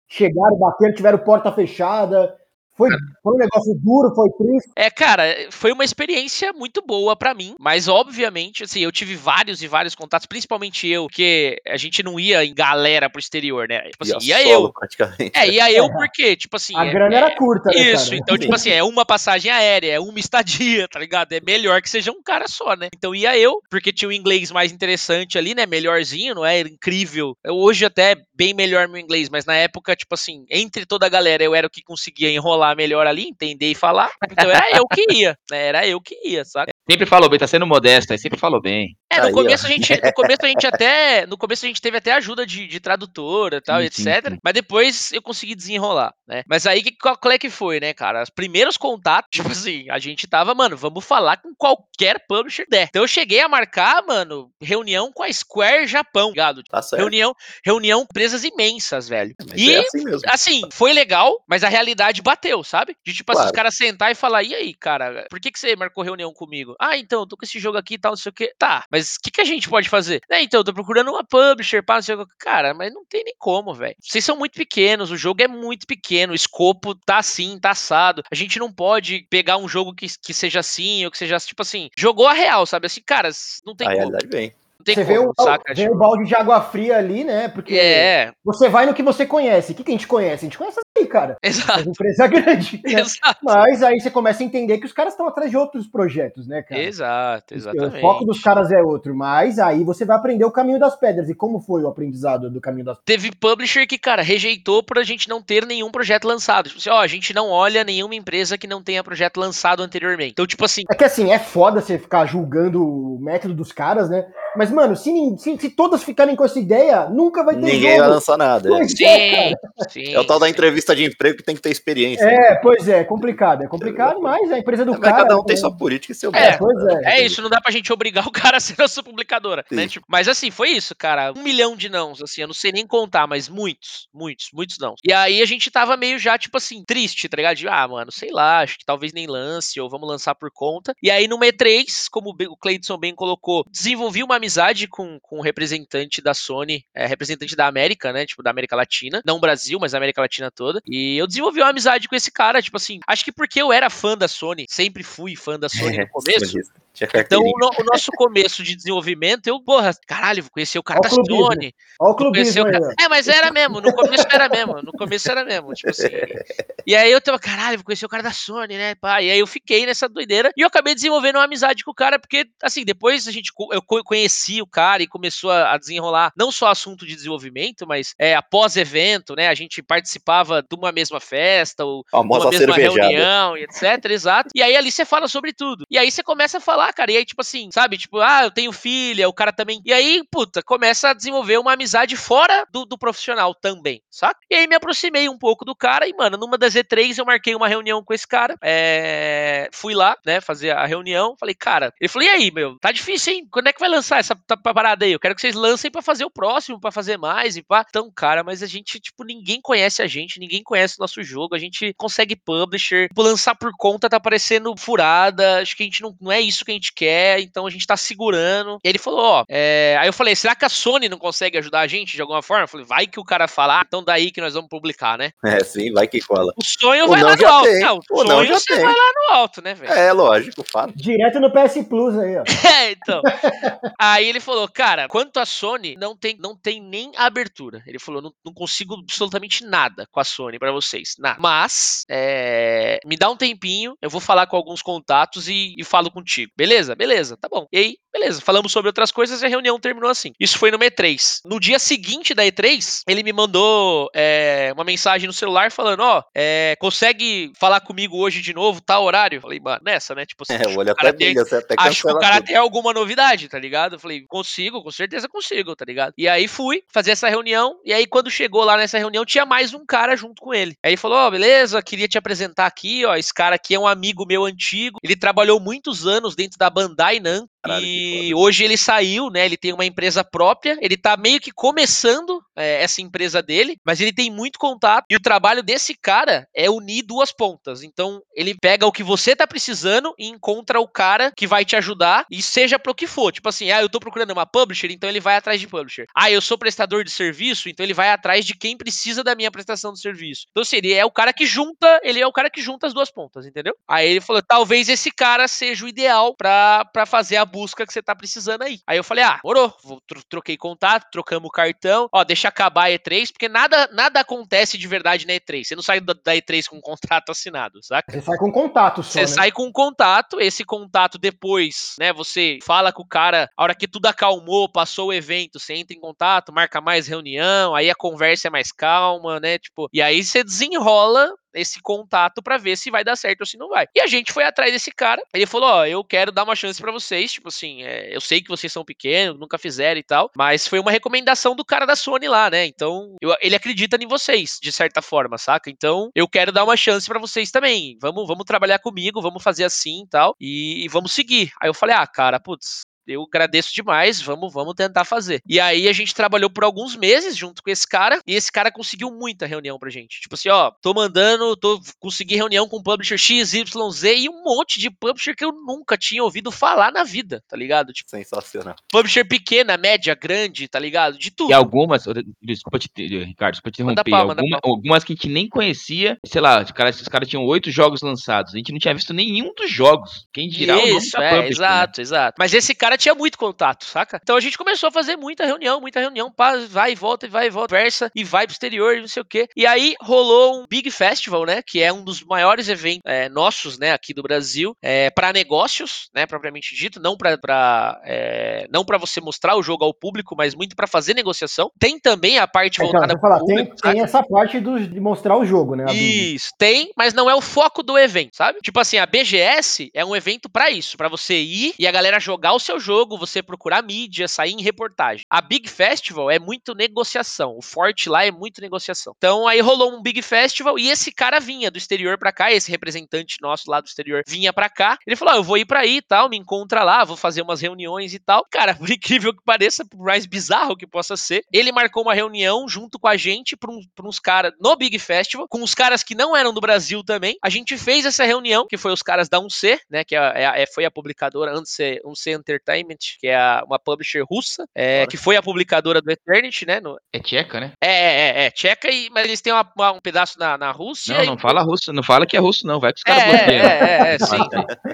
chegaram, bateram, tiveram porta fechada? Foi, foi um negócio duro, foi triste? É, cara, foi uma experiência muito boa pra mim, mas obviamente, assim, eu tive vários e vários contatos, principalmente eu, porque a gente não ia em galera pro exterior, né? Tipo assim, ia, solo, eu. praticamente. É, ia eu porque, tipo assim. A é- grana é- era curta, né, Isso, cara? então, tipo assim, é uma passagem aérea, é uma estadia, tá ligado? É melhor que seja um cara só, né? Então ia eu, porque tinha o inglês mais interessante ali, né? Melhorzinho, não é incrível. Eu, hoje até é bem melhor meu inglês, mas na época, tipo assim, entre toda a galera, eu era o que conseguia enrolar melhor ali, entender e falar. Então era eu que ia, né? Era eu que ia, sabe? Sempre falou bem, tá sendo modesto, aí sempre falou bem. É, no Aí, ó. começo a gente, no começo a gente até, no começo a gente teve até ajuda de, de tradutora e tal, Sim, etc. sim, sim. Mas depois eu consegui desenrolar, né? Mas aí que qual, é que foi, né, cara? Os primeiros contatos, tipo assim, a gente tava, mano, vamos falar com qualquer publisher der. Então eu cheguei a marcar, mano, reunião com a Square Japão, ligado? Tá certo. Reunião, reunião empresas imensas, velho. Mas e é assim mesmo. assim, foi legal, mas a realidade bateu, sabe? De tipo assim, Claro. os caras sentar e falar, e aí, cara, por que, que você marcou reunião comigo? Ah, então, eu tô com esse jogo aqui e tal, não sei o que. Tá, mas o que, que a gente pode fazer? É, então, eu tô procurando uma publisher, pá, não sei o que. Cara, mas não tem nem como, velho. Vocês são muito pequenos, o jogo é muito pequeno, o escopo tá assim, tá assado. A gente não pode pegar um jogo que, que seja assim, ou que seja, tipo assim, jogou a real, sabe? Assim, cara, não tem a como. realidade vem. Tem Você vê, como, o, saca? vê Tipo, o balde de água fria ali, né? Porque é, você vai no que você conhece. O que, que a gente conhece? A gente conhece aí, cara. As exato, empresas grandes. né? exato. Mas aí você começa a entender que os caras estão atrás de outros projetos, né, cara? Exato, O exatamente. foco dos caras é outro, mas aí você vai aprender o caminho das pedras. E como foi o aprendizado do caminho das Teve publisher que, cara, rejeitou por a gente não ter nenhum projeto lançado. Tipo assim, ó, a gente não olha nenhuma empresa que não tenha projeto lançado anteriormente. Então, tipo assim, É que assim, é foda você ficar julgando o método dos caras, né? Mas, mano, se, se, se todas ficarem com essa ideia, nunca vai ter Ninguém vai jogo. lançar nada. É. Pois é, sim, cara. sim. É o tal da entrevista de emprego que tem que ter experiência. É, pois é, é complicado. É complicado, mas a empresa do Mas cara. cada um tem né? sua política e seu É, né? É isso, não dá pra gente obrigar o cara a ser nossa publicadora, né? Tipo, mas assim, foi isso, cara. Um milhão de nãos, assim, eu não sei nem contar, mas muitos, muitos, muitos não. E aí a gente tava meio já, tipo assim, triste, tá ligado? De, ah, mano, sei lá, acho que talvez nem lance, ou vamos lançar por conta. E aí no E3, como o Cleidson bem colocou, desenvolvi uma amizade com, com o representante da Sony, é, representante da América, né? Tipo, da América Latina. Não Brasil, mas a América Latina toda. E eu desenvolvi uma amizade com esse cara, tipo assim, acho que porque eu era fã da Sony, sempre fui fã da Sony no começo. Sonista. Tinha Então, o, no- o nosso começo de desenvolvimento, eu, porra, caralho, vou conhecer o cara da o. Sony. Olha o clubismo o cara... É, mas era mesmo, no começo era mesmo, no começo era mesmo, tipo assim. E aí eu tava, caralho, vou conhecer o cara da Sony, né, pá? E aí eu fiquei nessa doideira e eu acabei desenvolvendo uma amizade com o cara, porque, assim, depois a gente, eu co- conheci o cara e começou a, a desenrolar não só assunto de desenvolvimento, mas é, após evento, né, a gente participava de uma mesma festa, ou Famosa uma mesma reunião, e etc, exato. E aí ali você fala sobre tudo. E aí você começa a falar, cara, e aí tipo assim, sabe? Tipo, ah, eu tenho filha, o cara também. E aí, puta, começa a desenvolver uma amizade fora do, do profissional também, saca? E aí me aproximei um pouco do cara e, mano, numa das E3 eu marquei uma reunião com esse cara. É... Fui lá, né, fazer a reunião. Falei, cara, ele falou, e aí, meu, tá difícil, hein? Quando é que vai lançar essa parada aí, eu quero que vocês lancem pra fazer o próximo, pra fazer mais e pá. Então, cara, mas a gente, tipo, ninguém conhece a gente, ninguém conhece o nosso jogo, a gente consegue publisher, tipo, lançar por conta tá parecendo furada, acho que a gente não, não é isso que a gente quer, então a gente tá segurando. E ele falou, ó, é... aí eu falei, será que a Sony não consegue ajudar a gente de alguma forma? Eu falei, vai que o cara fala, ah, então daí que nós vamos publicar, né? É, sim, vai que cola. O sonho O vai não lá no alto. tem. Não, o O não sonho já você tem. vai lá no alto, né, velho? É, lógico, fato. Direto no PS Plus aí, ó. É, então. Aí ele falou, cara, quanto a Sony, não tem, não tem nem abertura. Ele falou, não, não consigo absolutamente nada com a Sony pra vocês. Nada. Mas, é, me dá um tempinho, eu vou falar com alguns contatos e, e falo contigo. Beleza? Beleza, tá bom. E aí, beleza. Falamos sobre outras coisas e a reunião terminou assim. Isso foi no E3. No dia seguinte da E3, ele me mandou é, uma mensagem no celular falando, ó, é, consegue falar comigo hoje de novo, tá horário? Falei, mano, nessa, né? Tipo, É, o olho o cara tem- até Acho que o cara tem alguma novidade, tá ligado? Falei, consigo, com certeza consigo, tá ligado? E aí fui fazer essa reunião, e aí quando chegou lá nessa reunião, tinha mais um cara junto com ele. Aí ele falou, ó, beleza, queria te apresentar aqui, ó, esse cara aqui é um amigo meu antigo, ele trabalhou muitos anos dentro da Bandai Namco, Caralho, e hoje ele saiu, né? Ele tem uma empresa própria. Ele tá meio que começando é, essa empresa dele, mas ele tem muito contato. E o trabalho desse cara é unir duas pontas. Então, ele pega o que você tá precisando e encontra o cara que vai te ajudar, e seja pro que for. Tipo assim, ah, eu tô procurando uma publisher, então ele vai atrás de publisher. Ah, eu sou prestador de serviço, então ele vai atrás de quem precisa da minha prestação de serviço. Então, assim, ele é o cara que junta, ele é o cara que junta as duas pontas, entendeu? Aí ele falou, talvez esse cara seja o ideal pra fazer a busca que você tá precisando aí. Aí eu falei, ah, morou. Troquei contato, trocamos o cartão. Ó, deixa acabar a E3, porque nada, nada acontece de verdade na E3. Você não sai da, da E3 com um contrato assinado, saca? Você sai com contato só, Você né? sai com um contato, esse contato depois, né? Você fala com o cara, a hora que tudo acalmou, passou o evento, você entra em contato, marca mais reunião, aí a conversa é mais calma, né? Tipo, e aí você desenrola esse contato pra ver se vai dar certo ou se não vai. E a gente foi atrás desse cara. Ele falou: Ó, eu quero dar uma chance pra vocês. Tipo assim, é, eu sei que vocês são pequenos, nunca fizeram e tal, mas foi uma recomendação do cara da Sony lá, né? Então, eu- ele acredita em vocês, de certa forma, saca? Então, eu quero dar uma chance pra vocês também. Vamos, vamos trabalhar comigo, vamos fazer assim e tal, e, e vamos seguir. Aí eu falei: Ah, cara, putz. Eu agradeço demais, vamos, vamos tentar fazer. E aí a gente trabalhou por alguns meses junto com esse cara, e esse cara conseguiu muita reunião pra gente. Tipo assim, ó, tô mandando, tô consegui reunião com publisher XYZ e um monte de publisher que eu nunca tinha ouvido falar na vida, tá ligado? Tipo, Sensacional. publisher pequena, média, grande, tá ligado? De tudo. E algumas, desculpa te, Ricardo, desculpa te interromper, pau, alguma- algumas que a gente nem conhecia, sei lá, os caras, os caras tinham oito jogos lançados, a gente não tinha visto nenhum dos jogos. Quem dirá o nome Isso, da é, publisher, né? exato, exato. Mas esse cara tinha muito contato, saca? Então a gente começou a fazer muita reunião, muita reunião, pá, vai e volta, e vai e volta, conversa, e vai pro exterior, e não sei o quê. E aí rolou um Big Festival, né? Que é um dos maiores eventos é, nossos, né, aqui do Brasil, é, para negócios, né, propriamente dito, não pra, pra, é, não para você mostrar o jogo ao público, mas muito pra fazer negociação. Tem também a parte Então, voltada eu falar, tem, público, saca? tem essa parte dos- de mostrar o jogo, né? Isso, tem, mas não é o foco do evento, sabe? Tipo assim, a BGS é um evento pra isso, pra você ir e a galera jogar o seu jogo, você procurar mídia, sair em reportagem. A Big Festival é muito negociação, o forte lá é muito negociação. Então aí rolou um Big Festival e esse cara vinha do exterior pra cá, esse representante nosso lá do exterior vinha pra cá. Ele falou: ah, "Eu vou ir pra aí e tal, me encontra lá, vou fazer umas reuniões e tal". Cara, por incrível que pareça, por mais bizarro que possa ser, ele marcou uma reunião junto com a gente pra, um, pra uns caras no Big Festival, com os caras que não eram do Brasil também. A gente fez essa reunião, que foi os caras da 1C, né? Que é, é é- foi a publicadora 1C, 1C Entertainment, que é a- uma publisher russa, é, Claro. que foi a publicadora do Eternity, né? no- É tcheca, né? é, é, é, é, tcheca, e, mas eles têm uma- uma- um pedaço na, na Rússia. Não, e- não fala russo, não fala que é russo, não. Vai que os É, caras é, bloqueiam. é, é, é, sim.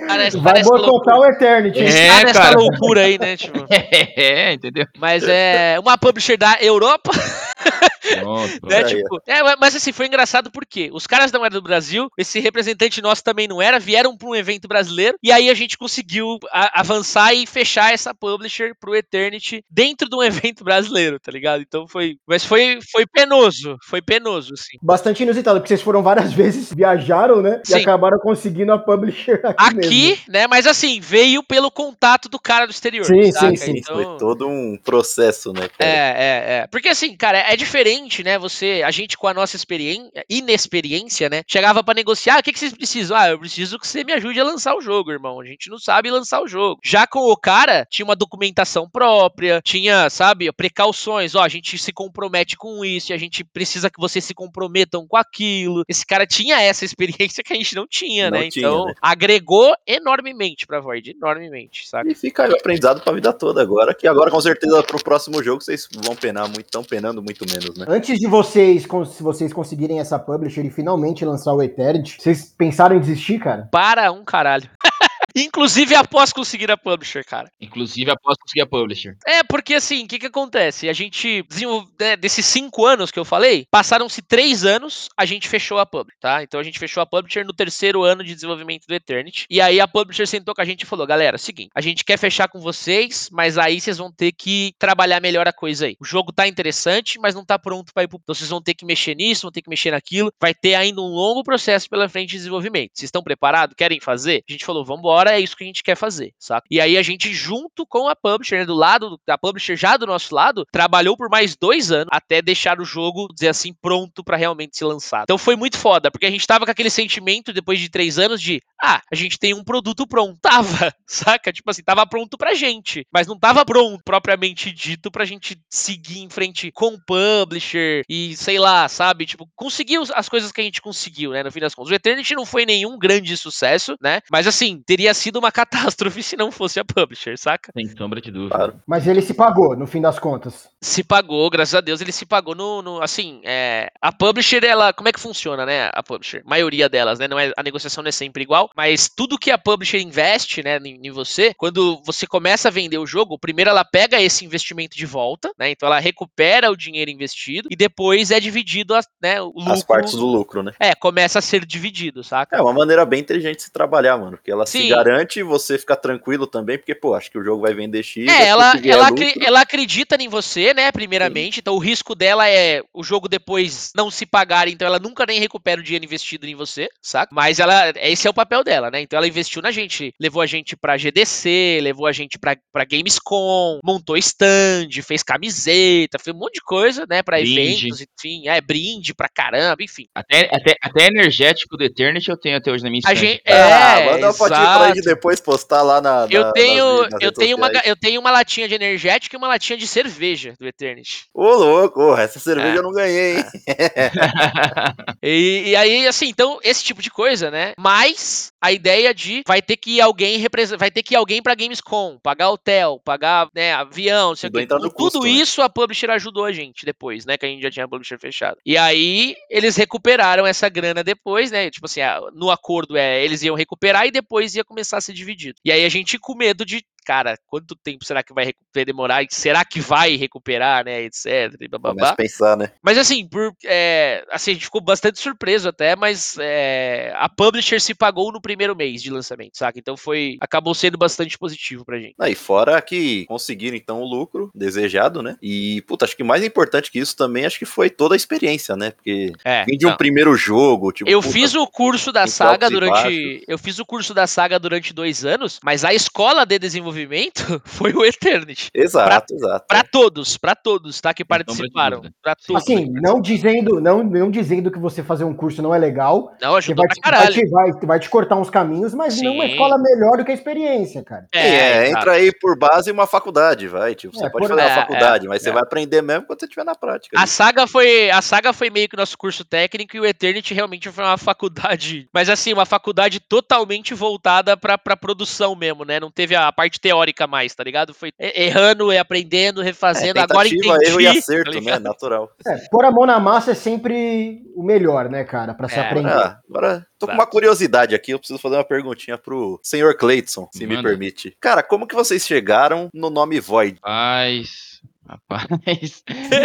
Parece, Vai boicotar o Eternity. É, Tá nessa cara. loucura aí, né? Tipo, É, entendeu? mas é uma publisher da Europa. Pronto, pronto. Né, Aí, tipo, é, mas- mas assim, foi engraçado porque os caras não eram do Brasil, esse representante nosso também não era, vieram para um evento brasileiro, e aí a gente conseguiu a- avançar e fechar essa publisher pro Eternity dentro de um evento brasileiro, tá ligado? Então foi. Mas foi, foi penoso, foi penoso, assim. Bastante inusitado, porque vocês foram várias vezes, viajaram, né? Sim. E acabaram conseguindo a publisher aqui, Aqui, mesmo. né? Mas assim, veio pelo contato do cara do exterior. Sim, saca? sim, sim. Então- Foi todo um processo, né, cara? É, é, é. Porque assim, cara, é diferente né, você, a gente com a nossa experiência, inexperiência, né, chegava pra negociar, "Ah, o que, que vocês precisam? Ah, eu preciso que você me ajude a lançar o jogo, irmão. A gente não sabe lançar o jogo. Já com o cara, tinha uma documentação própria, tinha, sabe, precauções, ó, a gente se compromete com isso, e a gente precisa que vocês se comprometam com aquilo. Esse cara tinha essa experiência que a gente não tinha, Não né? tinha, então, né? agregou enormemente pra Void, enormemente, saca? E fica aí o aprendizado pra vida toda agora, que agora com certeza pro próximo jogo vocês vão penar muito, estão penando muito menos, né? Antes de vocês, se vocês conseguirem essa publisher e finalmente lançar o Eternity, vocês pensaram em desistir, cara? Para um caralho. Inclusive após conseguir a publisher, cara. Inclusive, após conseguir a publisher. É, porque assim, o que que acontece? A gente, desenvol- né, desses cinco anos que eu falei, passaram-se três anos, a gente fechou a publisher, tá? Então a gente fechou a publisher no terceiro ano de desenvolvimento do Eternity. E aí a publisher sentou com a gente e falou, galera, seguinte, a gente quer fechar com vocês, mas aí vocês vão ter que trabalhar melhor a coisa aí. O jogo tá interessante, mas não tá pronto pra ir pro... Então vocês vão ter que mexer nisso, vão ter que mexer naquilo. Vai ter ainda um longo processo pela frente de desenvolvimento. Vocês estão preparados? Querem fazer? A gente falou, vambora, é isso que a gente quer fazer, saca? E aí a gente, junto com a publisher, né, do lado da publisher já do nosso lado, trabalhou por mais dois anos até deixar o jogo, dizer assim, pronto pra realmente ser lançado. Então foi muito foda, porque a gente tava com aquele sentimento depois de três anos de, ah, a gente tem um produto pronto. Tava, saca? Tipo assim, tava pronto pra gente, mas não tava pronto propriamente dito pra gente seguir em frente com o publisher e sei lá, sabe? Tipo, conseguiu as coisas que a gente conseguiu, né? No fim das contas. O Eternity não foi nenhum grande sucesso, né? Mas assim, teria sido uma catástrofe se não fosse a publisher, saca? Sem sombra de dúvida. Claro. Mas ele se pagou, no fim das contas. Se pagou, graças a Deus, ele se pagou no. no- assim, é, a publisher, ela. Como é que funciona, né? A publisher? maioria delas, né? Não é, a negociação não é sempre igual, mas tudo que a publisher investe, né, em, em você, quando você começa a vender o jogo, primeiro ela pega esse investimento de volta, né? Então ela recupera o dinheiro investido e depois é dividido, as- né? O lucro. As partes do lucro, né? É, começa a ser dividido, saca? É uma maneira bem inteligente de se trabalhar, mano. Porque ela se Sim. Garante você fica tranquilo também, porque, pô, acho que o jogo vai vender X. É, ela, ela, acri- ela acredita em você, né, primeiramente, então o risco dela é o jogo depois não se pagar, então ela nunca nem recupera o dinheiro investido em você, saca? Mas ela, esse é o papel dela, né, então ela investiu na gente, levou a gente pra GDC, levou a gente pra, pra Gamescom, montou stand, fez camiseta, fez um monte de coisa, né, pra Brinde. eventos, enfim, é, brinde pra caramba, enfim. Até, até, até energético do Eternity eu tenho até hoje na minha A gente, Ah, é, manda uma fotinha pra depois postar lá na. Eu na- tenho, nas- nas eu, tenho uma, sociais. eu tenho uma latinha de energético e uma latinha de cerveja do Eternity. Ô, louco, essa cerveja É. eu não ganhei, hein? E, e aí, assim, então, esse tipo de coisa, né? Mas a ideia de vai ter que ir alguém vai ter que ir alguém pra Gamescom, pagar hotel, pagar né, avião, não sei o Tudo Tudo custo, né? isso a publisher ajudou a gente depois, né? Que a gente já tinha a publisher fechada. E aí, eles recuperaram essa grana depois, né? Tipo assim, no acordo é, eles iam recuperar e depois ia começar a ser dividido. E aí a gente com medo de, cara, quanto tempo será que vai demorar? Será que vai recuperar, né? Etc. E bababá. Começa a pensar, né? Mas assim, por, é, assim, a gente ficou bastante surpreso até, mas é, a publisher se pagou no primeiro mês de lançamento, saca? Então foi. Acabou sendo bastante positivo pra gente. E fora que conseguiram então o lucro desejado, né? E, puta, acho que mais importante que isso também, acho que foi toda a experiência, né? Porque É. vim de um primeiro jogo, tipo. Eu puta, fiz o curso da saga durante. Eu fiz o curso da saga durante dois anos, mas a escola de desenvolvimento foi o Eternity. Exato, exato. Pra todos, pra todos, tá? Que de participaram. Pra todos. Assim, não dizendo, não, não dizendo que você fazer um curso não é legal, Não, que ajudou vai pra te, vai, te, vai, vai te cortar uns caminhos, mas Sim. nenhuma escola melhor do que a experiência, cara. É, exato. entra aí por base uma faculdade, vai. Tipo, você É, pode por- fazer é, a faculdade, mas é. você vai aprender mesmo quando você estiver na prática. A ali. saga foi a saga foi meio que nosso curso técnico e o Eternity realmente foi uma faculdade, mas assim, uma faculdade totalmente voltada pra, pra produção mesmo, né? Não teve a parte teórica mais, tá ligado? Foi errando, e aprendendo, É, refazendo, agora tentativa, entendi. erro e tá acerto, né? ligado? Natural. É, pôr a mão na massa é sempre o melhor, né, cara, pra se É, aprender. Ah, agora, tô com Exato. uma curiosidade aqui, eu preciso fazer uma perguntinha pro senhor Cleiton, se me Manda. permite. Cara, como que vocês chegaram no nome Void? Rapaz. Rapaz.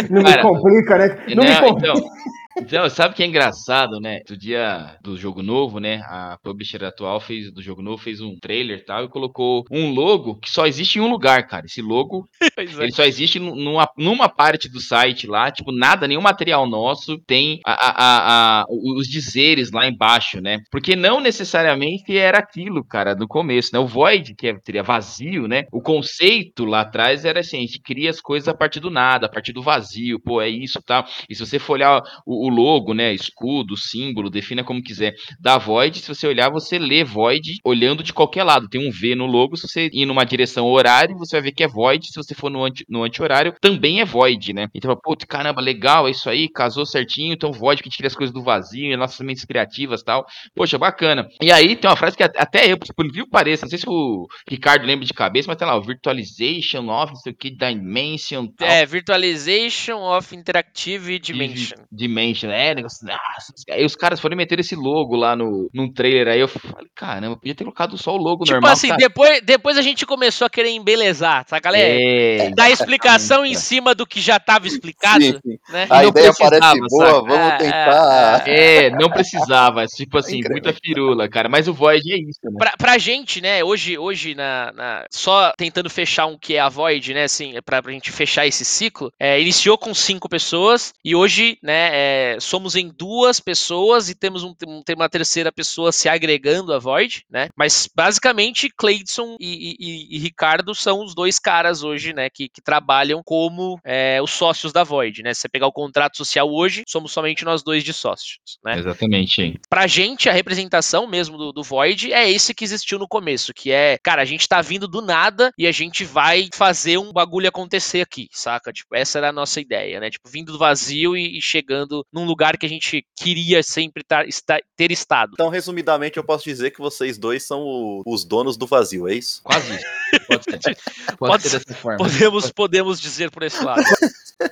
Não Cara, me complica, né? Não me Não, complica. então, Então, sabe o que é engraçado, né? Do dia do jogo novo, né? A publisher atual fez do jogo novo fez um trailer e tal e colocou um logo que só existe em um lugar, cara. Esse logo, Pois é. ele só existe nu- numa, numa parte do site lá, tipo, nada, nenhum material nosso tem a, a- a- a- os dizeres lá embaixo, né? Porque não necessariamente era aquilo, cara, no começo, né? O Void, que é, seria vazio, né? O conceito lá atrás era assim, a gente cria as coisas a partir do nada, a partir do vazio, pô, é isso, tal. E se você for olhar o, o logo, né, escudo, símbolo, defina como quiser, da Void, se você olhar, você lê Void olhando de qualquer lado. Tem um V no logo, se você ir numa direção horário, você vai ver que é Void, se você for no, anti, no anti-horário, também é Void, né? Então, pô, caramba, legal, é isso aí, casou certinho, então Void que a gente cria as coisas do vazio, e nossas mentes criativas e tal. Poxa, bacana. E aí tem uma frase que até eu, por incrível que pareça, não sei se o Ricardo lembra de cabeça, mas tem lá, o Virtualization of, não sei o que, Dimension, tal. É, Virtualization of Interactive Dimension. Dimension, é, negócio. Nossa, aí os caras foram meter esse logo lá no, num trailer. Aí eu falei, caramba, podia ter colocado só o logo Tipo normal. assim, cara. depois, depois a gente começou a querer embelezar, saca, galera? É, Dar explicação em cima do que já tava explicado, Sim, sim. né? A não ideia parece boa, saca? vamos É, tentar. É, não precisava. Tipo assim, Incrível. muita firula, cara. Mas o Void é isso, né? Pra, pra gente, né, hoje, hoje na, na- só tentando fechar um que é a Void, né, assim, pra, pra gente fechar esse ciclo, é, iniciou com cinco pessoas e hoje, né, é, somos em duas pessoas e temos um, tem uma terceira pessoa se agregando à Void, né, mas basicamente Cleidson e, e- e- e Ricardo são os dois caras hoje, né, que, que trabalham como é, os sócios da Void, né, se você pegar o contrato social hoje, somos somente nós dois de sócios, né Exatamente. pra gente, a representação mesmo do, do Void é esse que existiu no começo, que é, cara, a gente tá vindo do nada e a gente vai fazer um bagulho acontecer aqui, saca? Tipo, essa era a nossa ideia, né? Tipo, vindo do vazio e, e chegando num lugar que a gente queria sempre tar- esta- ter estado. Então, resumidamente, eu posso dizer que vocês dois são o- os donos do vazio, é isso? Quase isso. Pode ser. Pode, Pode ser dessa forma. Podemos, podemos dizer por esse lado.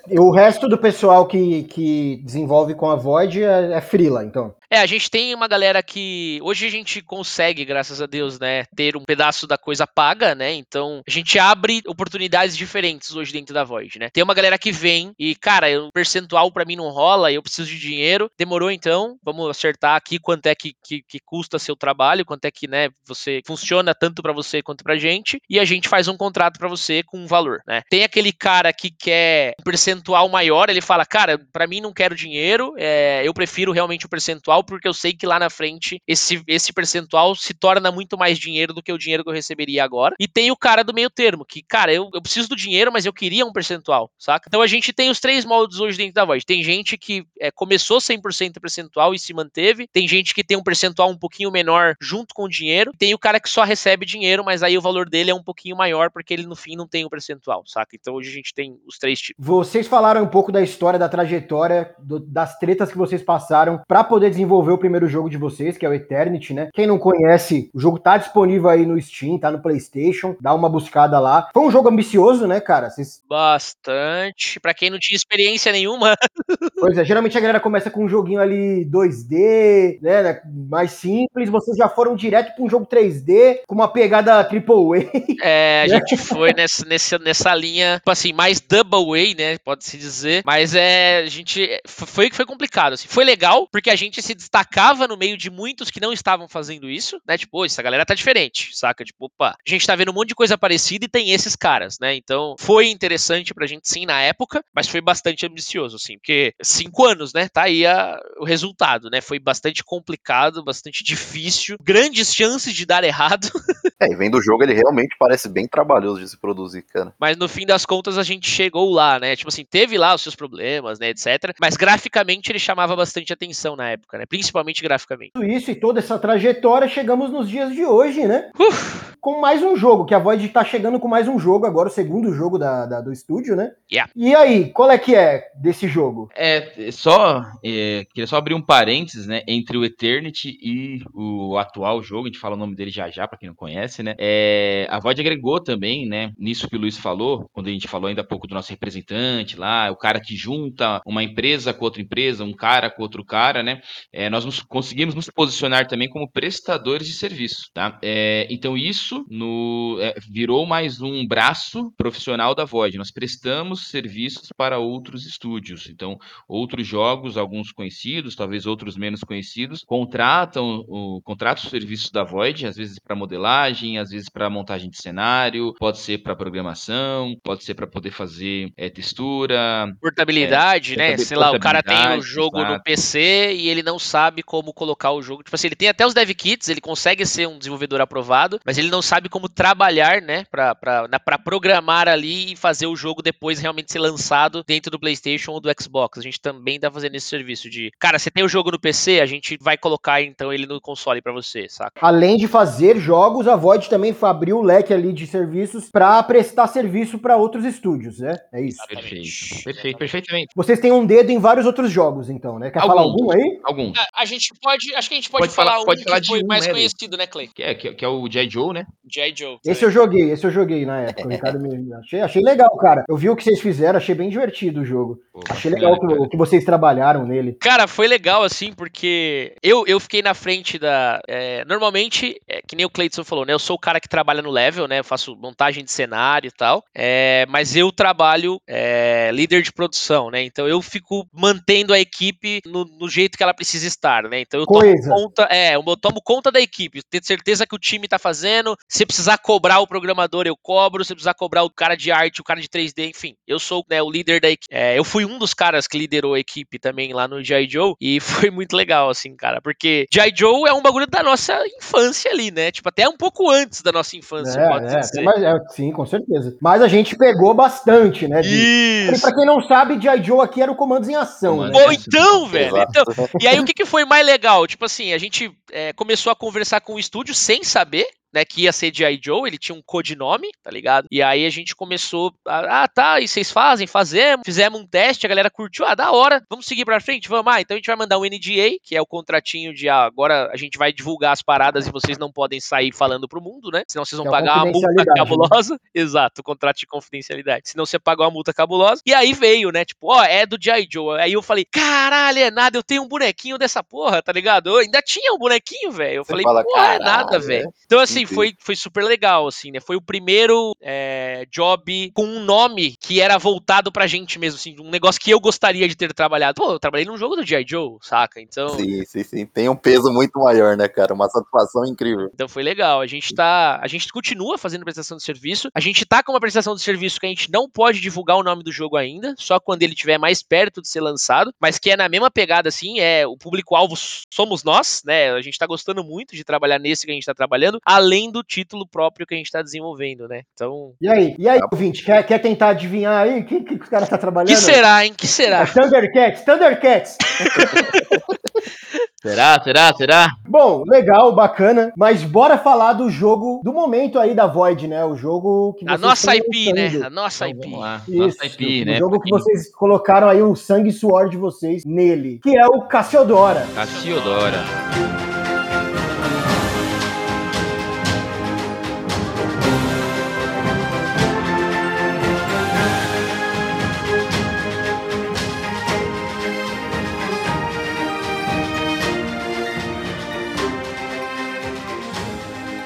E o resto do pessoal que, que desenvolve com a Void é, é freela, então. É, a gente tem uma galera que hoje a gente consegue, graças a Deus, né, ter um pedaço da coisa paga, né? Então a gente abre oportunidades diferentes hoje dentro da Void, né? Tem uma galera que vem e, cara, o percentual pra mim não rola, eu preciso de dinheiro. Demorou então, vamos acertar aqui quanto é que, que, que custa seu trabalho, quanto é que, né, você funciona tanto pra você quanto pra gente, e a gente faz um contrato pra você com um valor, né? Tem aquele cara que quer um percentual maior, ele fala, cara, pra mim não quero dinheiro, é, eu prefiro realmente o percentual porque eu sei que lá na frente esse, esse percentual se torna muito mais dinheiro do que o dinheiro que eu receberia agora. E tem o cara do meio termo, que, cara, eu, eu preciso do dinheiro, mas eu queria um percentual, saca? Então a gente tem os três moldes hoje dentro da Void. Tem gente que é, começou 100% percentual e se manteve, tem gente que tem um percentual um pouquinho menor junto com o dinheiro, tem o cara que só recebe dinheiro, mas aí o valor dele é um pouquinho maior porque ele no fim não tem o percentual, saca? Então hoje a gente tem os três tipos. Vocês falaram um pouco da história, da trajetória, do- das tretas que vocês passaram pra poder desenvolver o primeiro jogo de vocês, que é o Eternity, né? Quem não conhece, o jogo tá disponível aí no Steam, tá no PlayStation, dá uma buscada lá. Foi um jogo ambicioso, né, cara? Vocês, Bastante. Pra quem não tinha experiência nenhuma, pois é, geralmente a galera começa com um joguinho ali 2D, né, né, mais simples. Vocês já foram direto pra um jogo 3D com uma pegada AAA. É, a gente foi nessa, nessa, nessa linha, tipo assim, mais double way, né? Pode-se dizer. Mas é, a gente. Foi foi complicado, assim. Foi legal, porque a gente se destacava no meio de muitos que não estavam fazendo isso, né? Tipo, "Pô, essa galera tá diferente, saca? Tipo, opa, a gente tá vendo um monte de coisa parecida e tem esses caras, né? Então, foi interessante pra gente sim na época, mas foi bastante ambicioso, assim, porque cinco anos, né? Tá aí a- o resultado, né? Foi bastante complicado, bastante difícil, grandes chances de dar errado. É, e vendo o jogo, ele realmente parece bem trabalhoso de se produzir, cara. Mas no fim das contas a gente chegou lá, né? Tipo assim, teve lá os seus problemas, né, etc. Mas graficamente ele chamava bastante atenção na época, né? Principalmente graficamente. Tudo isso e toda essa trajetória, chegamos nos dias de hoje, né? Uf, Com mais um jogo, que a Void tá chegando com mais um jogo agora, o segundo jogo da, da- do estúdio, né? Yeah. E aí, qual é que é desse jogo? É, só. é, queria só abrir um parênteses, né? Entre o Eternity e o atual jogo, a gente fala o nome dele já já, pra quem não conhece, né? É, a Void agregou também, né, nisso que o Luiz falou, quando a gente falou ainda há pouco do nosso representante lá, o cara que junta uma empresa com outra empresa, um cara com outro cara, né? É, nós nos, conseguimos nos posicionar também como prestadores de serviço, tá? É, então isso no, é, virou mais um braço profissional da Void. Nós prestamos serviços para outros estúdios. Então, outros jogos, alguns conhecidos, talvez outros menos conhecidos, contratam o contratam os serviços da Void, às vezes para modelagem, às vezes para montagem de cenário, pode ser para programação, pode ser para poder fazer é, textura, Portabilidade, É, né? Sei lá, o cara tem o portabilidade, jogo no exato. PC e ele não sabe como colocar o jogo. Tipo assim, ele tem até os dev kits, ele consegue ser um desenvolvedor aprovado, mas ele não sabe como trabalhar, né? Pra, pra, na- pra programar ali e fazer o jogo depois realmente ser lançado dentro do PlayStation ou do Xbox. A gente também tá fazendo esse serviço de, cara, você tem o jogo no PC, a gente vai colocar então ele no console pra você, saca? Além de fazer jogos, a Void também abriu o leque ali de serviços para prestar serviço para outros estúdios, né? É isso. Perfeito. Perfeito, perfeitamente. Vocês têm um dedo em vários outros jogos, então, né? Quer falar Alguns. algum aí? Alguns. A, gente pode, acho que a gente pode, Pode falar- falar, um pode falar que foi um, mais né, conhecido, né, Clay? Que é, que, é- que é o J. Joe, né? G.I. Joe. Esse eu joguei, esse eu joguei na época. Ricardo me... achei, achei legal, cara. Eu vi o que vocês fizeram, achei bem divertido o jogo. Pô, Achei legal que, cara. o que vocês trabalharam nele. Cara, foi legal, assim, porque eu, eu fiquei na frente da. é, normalmente, é, que nem o Cleiton falou, né? Eu sou o cara que trabalha no level, né? Eu faço montagem de cenário e tal. é, mas eu trabalho é, líder de produção, né? Então eu fico mantendo a equipe no, no jeito que ela precisa estar, né? Então eu tomo Coisa. conta. É, eu tomo conta da equipe. Ter certeza que o time tá fazendo. Se precisar cobrar o programador, eu cobro. Se precisar cobrar o cara de arte, o cara de 3D, enfim. Eu sou né, o líder da equipe. É, eu fui um dos caras que liderou a equipe também lá no G.I. Joe. E foi muito legal, assim, cara. Porque G.I. Joe é um bagulho da nossa infância ali, né? Tipo, até um pouco antes da nossa infância, É, pode é, dizer. mas, é, sim, com certeza. Mas a gente pegou bastante, né? de- E Isso. pra quem não sabe, G.I. Joe aqui era o Comandos em Ação, né? Ou então, velho. Então, e aí, o que, que foi mais legal? Tipo assim, a gente é, começou a conversar com o estúdio sem saber. Né, que ia ser G.I. Joe, ele tinha um codinome, tá ligado? E aí a gente começou, a, ah, tá, e vocês fazem? Fazemos, fizemos um teste, a galera curtiu, ah, da hora, vamos seguir pra frente? Vamos, ah, então a gente vai mandar um NDA, que é o contratinho de, ah, agora a gente vai divulgar as paradas e vocês não podem sair falando pro mundo, né? Senão vocês vão é pagar uma multa né? cabulosa. Exato, contrato de confidencialidade. Senão você paga uma multa cabulosa. E aí veio, né, tipo, ó, é do G.I. Joe. Aí eu falei, caralho, é nada, eu tenho um bonequinho dessa porra, tá ligado? Eu ainda tinha um bonequinho, velho. Eu Você falei, fala, pô, é nada, "Caralho, velho. é?" Então, assim, Entendi. foi, foi super legal, assim, né? Foi o primeiro é, job com um nome que era voltado pra gente mesmo, assim, um negócio que eu gostaria de ter trabalhado. Pô, eu trabalhei num jogo do G.I. Joe, saca? Então, Sim, sim, sim. Tem um peso muito maior, né, cara? Uma satisfação incrível. então foi legal. A gente tá. A gente continua fazendo prestação de serviço. A gente tá com uma prestação de serviço que a gente não pode divulgar o nome do jogo ainda, só quando ele estiver mais perto de ser lançado, mas que é na mesma pegada, assim, é o público-alvo somos nós, né? A gente tá gostando muito de trabalhar nesse que a gente tá trabalhando, além do título próprio que a gente tá desenvolvendo, né? Então. E aí, e aí, ouvinte, quer, quer tentar adivinhar aí o que, que os caras tá trabalhando? Que será, hein? Que será? É Thundercats, Thundercats! Será, será, será? Bom, legal, bacana, mas bora falar do jogo do momento aí da Void, né? O jogo que A vocês nossa estão IP, né? A nossa Então, IP. vamos lá. Isso, Nossa IP, o né? jogo Pra que vocês colocaram aí o sangue e suor de vocês nele, que é o Cassiodora. Cassiodora.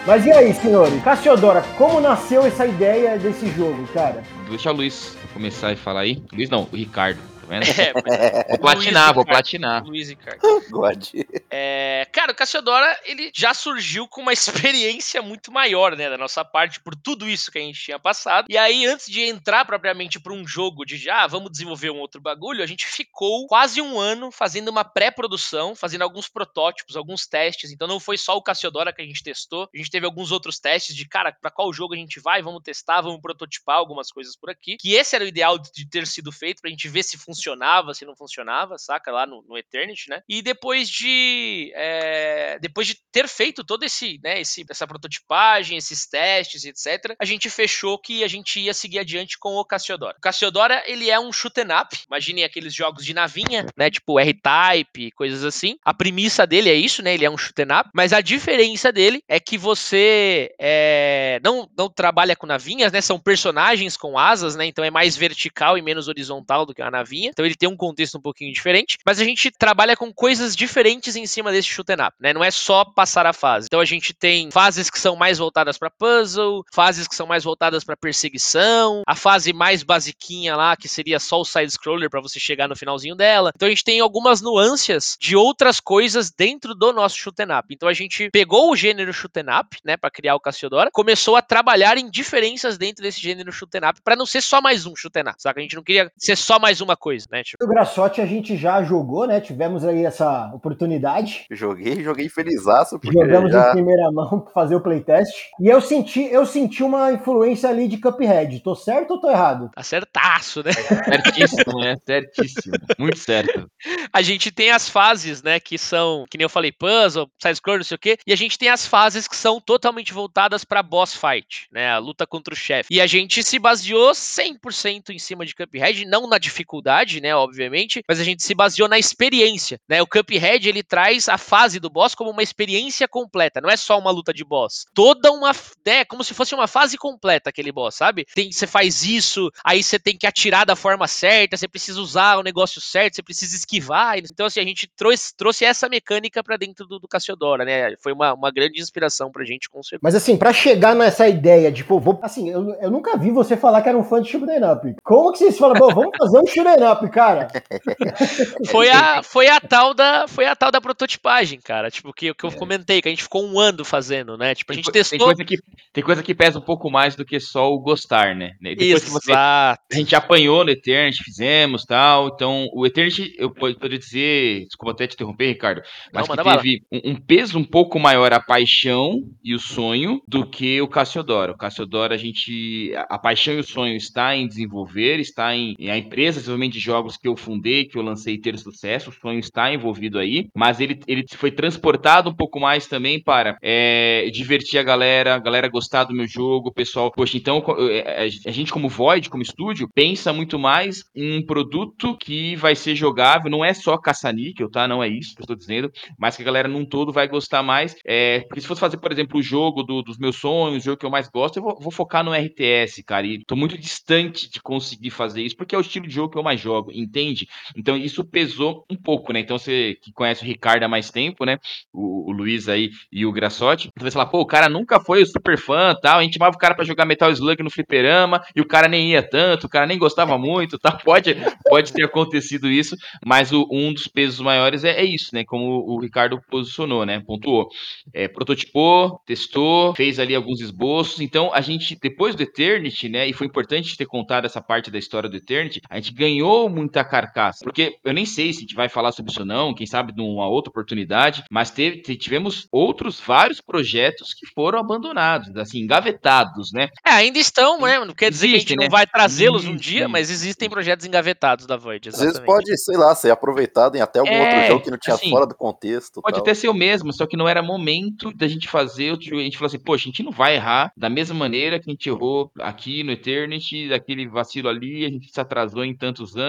Mas e aí, senhores? Cassiodora, como nasceu essa ideia desse jogo, cara? Deixa o Luiz começar e falar aí. Luiz não, o Ricardo. Vendo? É, mas- Vou platinar, vou platinar. Luiz Ricardo. É, cara, o Cassiodora, ele já surgiu com uma experiência muito maior, né, da nossa parte, por tudo isso que a gente tinha passado. E aí, antes de entrar propriamente para um jogo de já, ah, vamos desenvolver um outro bagulho, a gente ficou quase um ano fazendo uma pré-produção, fazendo alguns protótipos, alguns testes. Então não foi só o Cassiodora que a gente testou, a gente teve alguns outros testes de, cara, para qual jogo a gente vai, vamos testar, vamos prototipar algumas coisas por aqui. Que esse era o ideal de ter sido feito, pra gente ver se funcionava funcionava, se não funcionava, saca? Lá no, no Eternity, né? E depois de. É, depois de ter feito todo esse, né, esse, essa prototipagem, esses testes, etc., a gente fechou que a gente ia seguir adiante com o Cassiodora. O Cassiodora, ele é um shoot 'em up. Imaginem aqueles jogos de navinha, né? Tipo R-Type, coisas assim. A premissa dele é isso, né? Ele é um shoot 'em up. Mas a diferença dele é que você é, não, não trabalha com navinhas, né? São personagens com asas, né? Então é mais vertical e menos horizontal do que a navinha. Então ele tem um contexto um pouquinho diferente. Mas a gente trabalha com coisas diferentes em cima desse shoot up, né? Não é só passar a fase. Então a gente tem fases que são mais voltadas para puzzle, fases que são mais voltadas para perseguição, a fase mais basiquinha lá que seria só o side scroller para você chegar no finalzinho dela. Então a gente tem algumas nuances de outras coisas dentro do nosso shoot up. Então a gente pegou o gênero shoot up, né, para criar o Cassiodora, começou a trabalhar em diferenças dentro desse gênero shoot up para não ser só mais um shoot up, saca? A gente não queria ser só mais uma coisa, né? Tipo... O Grassotti a gente já jogou, né? Tivemos aí essa oportunidade. Joguei, joguei felizaço porque Jogamos já em primeira mão pra fazer o playtest. E eu senti, eu senti uma influência ali de Cuphead. Tô certo ou tô errado? Acertaço, né? Certíssimo, né? Certíssimo. Muito certo. A gente tem as fases, né, que são, que nem eu falei, puzzle, side-scroller, não sei o quê, e a gente tem as fases que são totalmente voltadas pra boss fight, né, a luta contra o chefe. E a gente se baseou 100% em cima de Cuphead, não na dificuldade, né, obviamente, mas a gente se baseou na experiência, né? O Cuphead, ele traz a fase do boss como uma experiência completa, não é só uma luta de boss. Toda uma, né, como se fosse uma fase completa aquele boss, sabe? Tem, você faz isso, aí você tem que atirar da forma certa, você precisa usar o negócio certo, você precisa esquivar. Então, assim, a gente trouxe, trouxe essa mecânica para dentro do, do Cassiodora, né? Foi uma, uma grande inspiração pra gente, certeza. Mas assim, pra chegar nessa ideia de, pô, vou, assim, eu, eu nunca vi você falar que era um fã de Shoot'em Up. Como que vocês falam, pô, vamos fazer um Shoot'em Up, cara? Foi a, foi a tal da, foi a tal da prototipagem, cara. Tipo, que, que eu comentei, que a gente ficou um ano fazendo, né? Tipo, a Tem, gente tem testou. coisa que, tem coisa que pesa um pouco mais do que só o gostar, né? Depois que você Exato. A gente apanhou no Eternity, fizemos tal. Então, o Eternity, eu po- poderia dizer, desculpa até te interromper, Ricardo, mas Não, que teve um, um peso um pouco maior a paixão e o sonho do que o Cassiodoro. O Cassiodoro, a gente. A, a paixão e o sonho está em desenvolver, está em, em a empresa de desenvolvimento de jogos que eu fundei, que eu lancei ter sucesso, o sonho está envolvido aí, mas ele, ele foi transportado um pouco mais também para é, divertir a galera, a galera gostar do meu jogo, o pessoal, poxa, então co- é, a gente como Void, como estúdio, pensa muito mais em um produto que vai ser jogável, não é só caça-níquel, tá? Não é isso que eu estou dizendo, mas que a galera num todo vai gostar mais. É, porque se fosse fazer, por exemplo, o jogo do- dos meus sonhos, o jogo que eu mais gosto, eu vou, vou focar no RTS, cara, e tô muito distante de conseguir fazer isso, porque é o estilo de jogo que eu mais jogo, entende? Então isso pesou um pouco, né? Então você que conhece o Ricardo há mais tempo, né? O, o Luiz aí e o Grassotti, você vai falar, pô, o cara nunca foi super fã tal, a gente chamava o cara pra jogar Metal Slug no fliperama e o cara nem ia tanto, o cara nem gostava muito, tá? Pode, pode ter acontecido isso, mas o- um dos pesos maiores é, é isso, né? Como o Ricardo posicionou, né? Pontuou. É, prototipou, testou, fez ali alguns esboços. Então, a gente, depois do Eternity, né? E foi importante ter contado essa parte da história do Eternity, a gente ganhou muita carcaça. Porque eu nem sei se a gente vai falar sobre isso ou não, quem sabe numa outra oportunidade, mas teve, te- tivemos outros vários projetos que foram abandonados, assim, engavetados, né? É, ainda estão, né? Não quer dizer que a gente Existem, não né? vai trazê-los um dia, mas existem projetos engavetados da Void, Às vezes exatamente. pode, sei lá, ser aproveitado em até algum É, outro jogo que não tinha assim, fora do contexto. Pode tal. até ser o mesmo, só que não era momento da gente fazer. outro jogo. A gente falou assim, poxa, a gente não vai errar da mesma maneira que a gente errou aqui no Eternity, daquele vacilo ali, a gente se atrasou em tantos anos,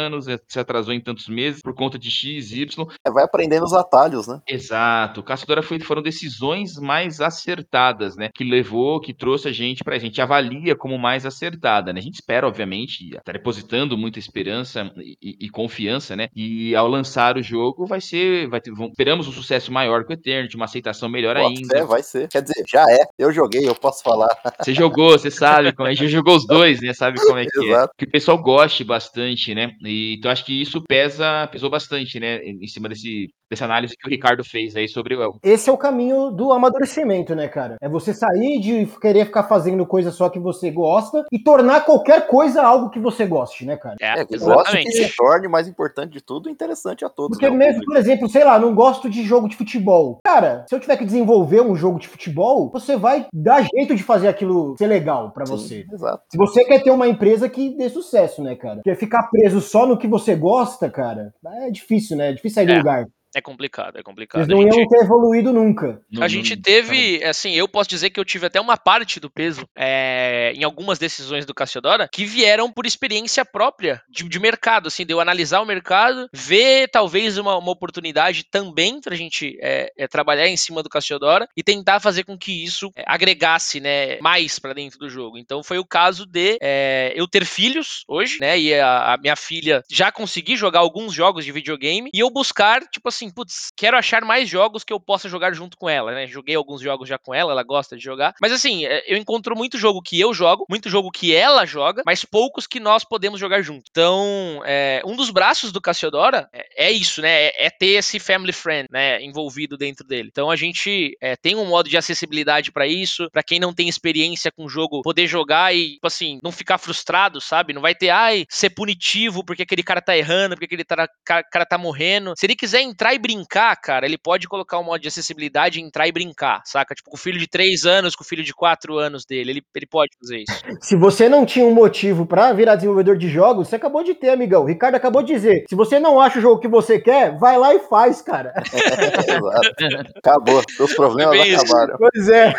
se atrasou em tantos meses por conta de X, Y. É, vai aprendendo os atalhos, né? Exato. Caçadora foi, foram decisões mais acertadas, né? Que levou, que trouxe a gente pra. A gente avalia como mais acertada, né? A gente espera, obviamente, tá depositando muita esperança e, e- e confiança, né? E ao lançar o jogo vai ser. Vai ter, vamos- esperamos um sucesso maior que o Eternity, uma aceitação melhor Bota ainda. fé, vai ser. Quer dizer, já é. Eu joguei, eu posso falar. Você jogou, você sabe como é. Já jogou os dois, né? Sabe como é que é. Que o pessoal goste bastante, né? E, então acho que isso pesa, pesou bastante, né? Em cima desse, dessa análise que o Ricardo fez aí sobre o. Esse é o caminho do amadurecimento, né, cara? É você sair de querer ficar fazendo coisa só que você gosta e tornar qualquer coisa algo que você goste, né, cara? É, que gosta que se torne, mais importante de tudo, interessante a todos. Porque né, mesmo, por exemplo, sei lá, não gosto de jogo de futebol. Cara, se eu tiver que desenvolver um jogo de futebol, você vai dar jeito de fazer aquilo ser legal para você. Exato. Se você quer ter uma empresa que dê sucesso, né, cara? Porque ficar preso só no que você gosta, cara, é difícil, né? É difícil sair É. do lugar. É complicado, é complicado. Eles não A gente- iam ter evoluído nunca. Não- A não- gente não- teve, assim, eu posso dizer que eu tive até uma parte do peso é, em algumas decisões do Cassiodora que vieram por experiência própria de, de mercado, assim, de eu analisar o mercado, ver talvez uma, uma oportunidade também pra gente é, é, trabalhar em cima do Cassiodora e tentar fazer com que isso é, agregasse, né, mais pra dentro do jogo. Então foi o caso de é, eu ter filhos hoje, né, e a, a minha filha já conseguir jogar alguns jogos de videogame e eu buscar, tipo assim, putz, quero achar mais jogos que eu possa jogar junto com ela, né? Joguei alguns jogos já com ela, ela gosta de jogar. Mas assim, é, eu encontro muito jogo que eu jogo, muito jogo que ela joga, mas poucos que nós podemos jogar junto. Então, é, um dos braços do Cassiodora é, é isso, né? É, é ter esse family friend, né? Envolvido dentro dele. Então a gente é, tem um modo de acessibilidade pra isso, pra quem não tem experiência com o jogo, poder jogar e, tipo assim, não ficar frustrado, sabe? Não vai ter, ai, ser punitivo porque aquele cara tá errando, porque aquele cara, cara tá morrendo. Se ele quiser entrar e brincar, cara, ele pode colocar um modo de acessibilidade e entrar e brincar, saca? Tipo, com o filho de 3 anos, com o filho de 4 anos dele, ele, ele pode fazer isso. Se você não tinha um motivo pra virar desenvolvedor de jogos, você acabou de ter, amigão. O Ricardo acabou de dizer. Se você não acha o jogo que você quer, vai lá e faz, cara. Exato. Acabou. Seus problemas É acabaram. Pois é.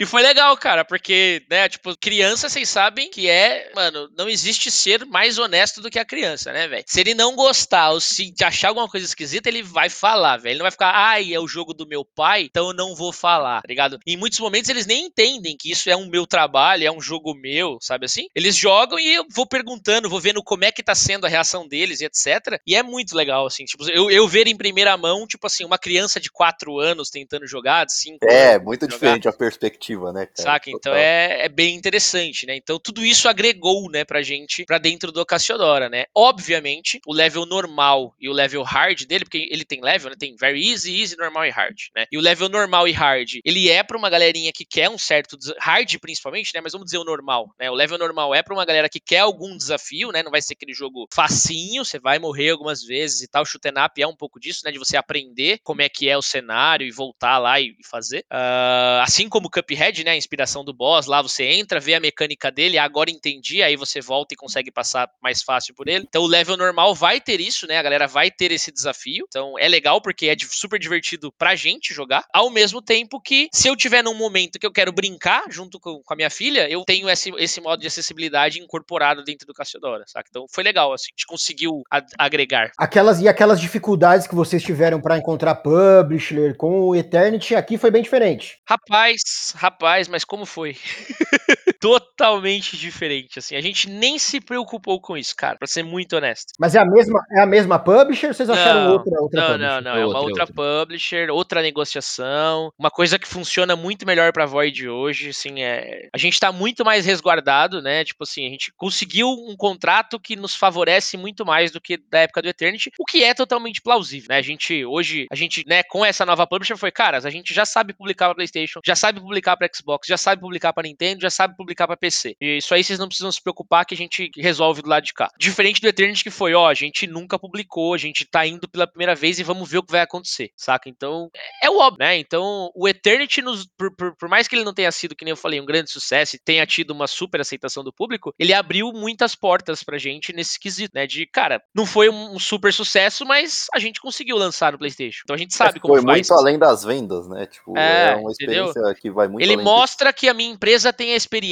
E foi legal, cara, porque, né, tipo, criança, vocês sabem que é, mano, não existe ser mais honesto do que a criança, né, velho? Se ele não gostar ou se achar alguma coisa esquisita, ele vai falar, velho. Ele não vai ficar, ai, é o jogo do meu pai, então eu não vou falar, tá ligado? Em muitos momentos eles nem entendem que isso é um meu trabalho, é um jogo meu, sabe assim? Eles jogam e eu vou perguntando, vou vendo como é que tá sendo a reação deles e etc. E é muito legal, assim, tipo, eu, eu ver em primeira mão, tipo assim, uma criança de 4 anos tentando jogar, de 5 É, muito jogar. diferente a perspectiva, né, cara? Saca? Então é, é bem interessante, né? Então tudo isso agregou, né, pra gente, pra dentro do Cassiodora, né? Obviamente, o level normal e o level hard dele, porque ele tem level, né? Tem very easy, easy, normal e hard, né? E o level normal e hard, ele é pra uma galerinha que quer um certo hard principalmente, né? Mas vamos dizer o normal, né? O level normal é pra uma galera que quer algum desafio, né? Não vai ser aquele jogo facinho, você vai morrer algumas vezes e tal. Shoot 'em up é um pouco disso, né? De você aprender como é que é o cenário e voltar lá e fazer. Ah, assim como o Cuphead, né? A inspiração do boss, lá você entra, vê a mecânica dele, agora entendi, aí você volta e consegue passar mais fácil por ele. Então o level normal vai ter isso, né? A galera vai ter esse desafio. Então é legal porque é super divertido pra gente jogar. Ao mesmo tempo que, se eu tiver num momento que eu quero brincar junto com, com a minha filha, eu tenho esse, esse modo de acessibilidade incorporado dentro do Cassiodora, saca? Então foi legal, assim, a gente conseguiu agregar. Aquelas e aquelas dificuldades que vocês tiveram pra encontrar publisher com o Eternity aqui foi bem diferente. Rapaz, rapaz, mas como foi? Totalmente diferente, assim. A gente nem se preocupou com isso, cara, pra ser muito honesto. Mas é a mesma, é a mesma publisher ou vocês acharam Não, outra, outra Não, publisher? não, não. É uma Outra, outra publisher, outra negociação, uma coisa que funciona muito melhor pra Void hoje, assim, é... A gente tá muito mais resguardado, né? Tipo assim, a gente conseguiu um contrato que nos favorece muito mais do que da época do Eternity, o que é totalmente plausível, né? A gente, hoje, a gente, né, com essa nova publisher foi, caras, a gente já sabe publicar pra Playstation, já sabe publicar pra Xbox, já sabe publicar pra Nintendo, já sabe publicar pra PC. E isso aí vocês não precisam se preocupar que a gente resolve do lado de cá. Diferente do Eternity que foi, ó, a gente nunca publicou, a gente tá indo pela primeira vez e vamos ver o que vai acontecer, saca? Então, é o óbvio, né? Então, o Eternity, nos, por, por- por mais que ele não tenha sido, que nem eu falei, um grande sucesso e tenha tido uma super aceitação do público, ele abriu muitas portas pra gente nesse quesito, né? De, cara, não foi um, um super sucesso, mas a gente conseguiu lançar no PlayStation. Então a gente sabe como Foi faz. muito além das vendas, né? Tipo, É, é, uma entendeu? experiência que vai muito Ele mostra que a minha empresa tem a experiência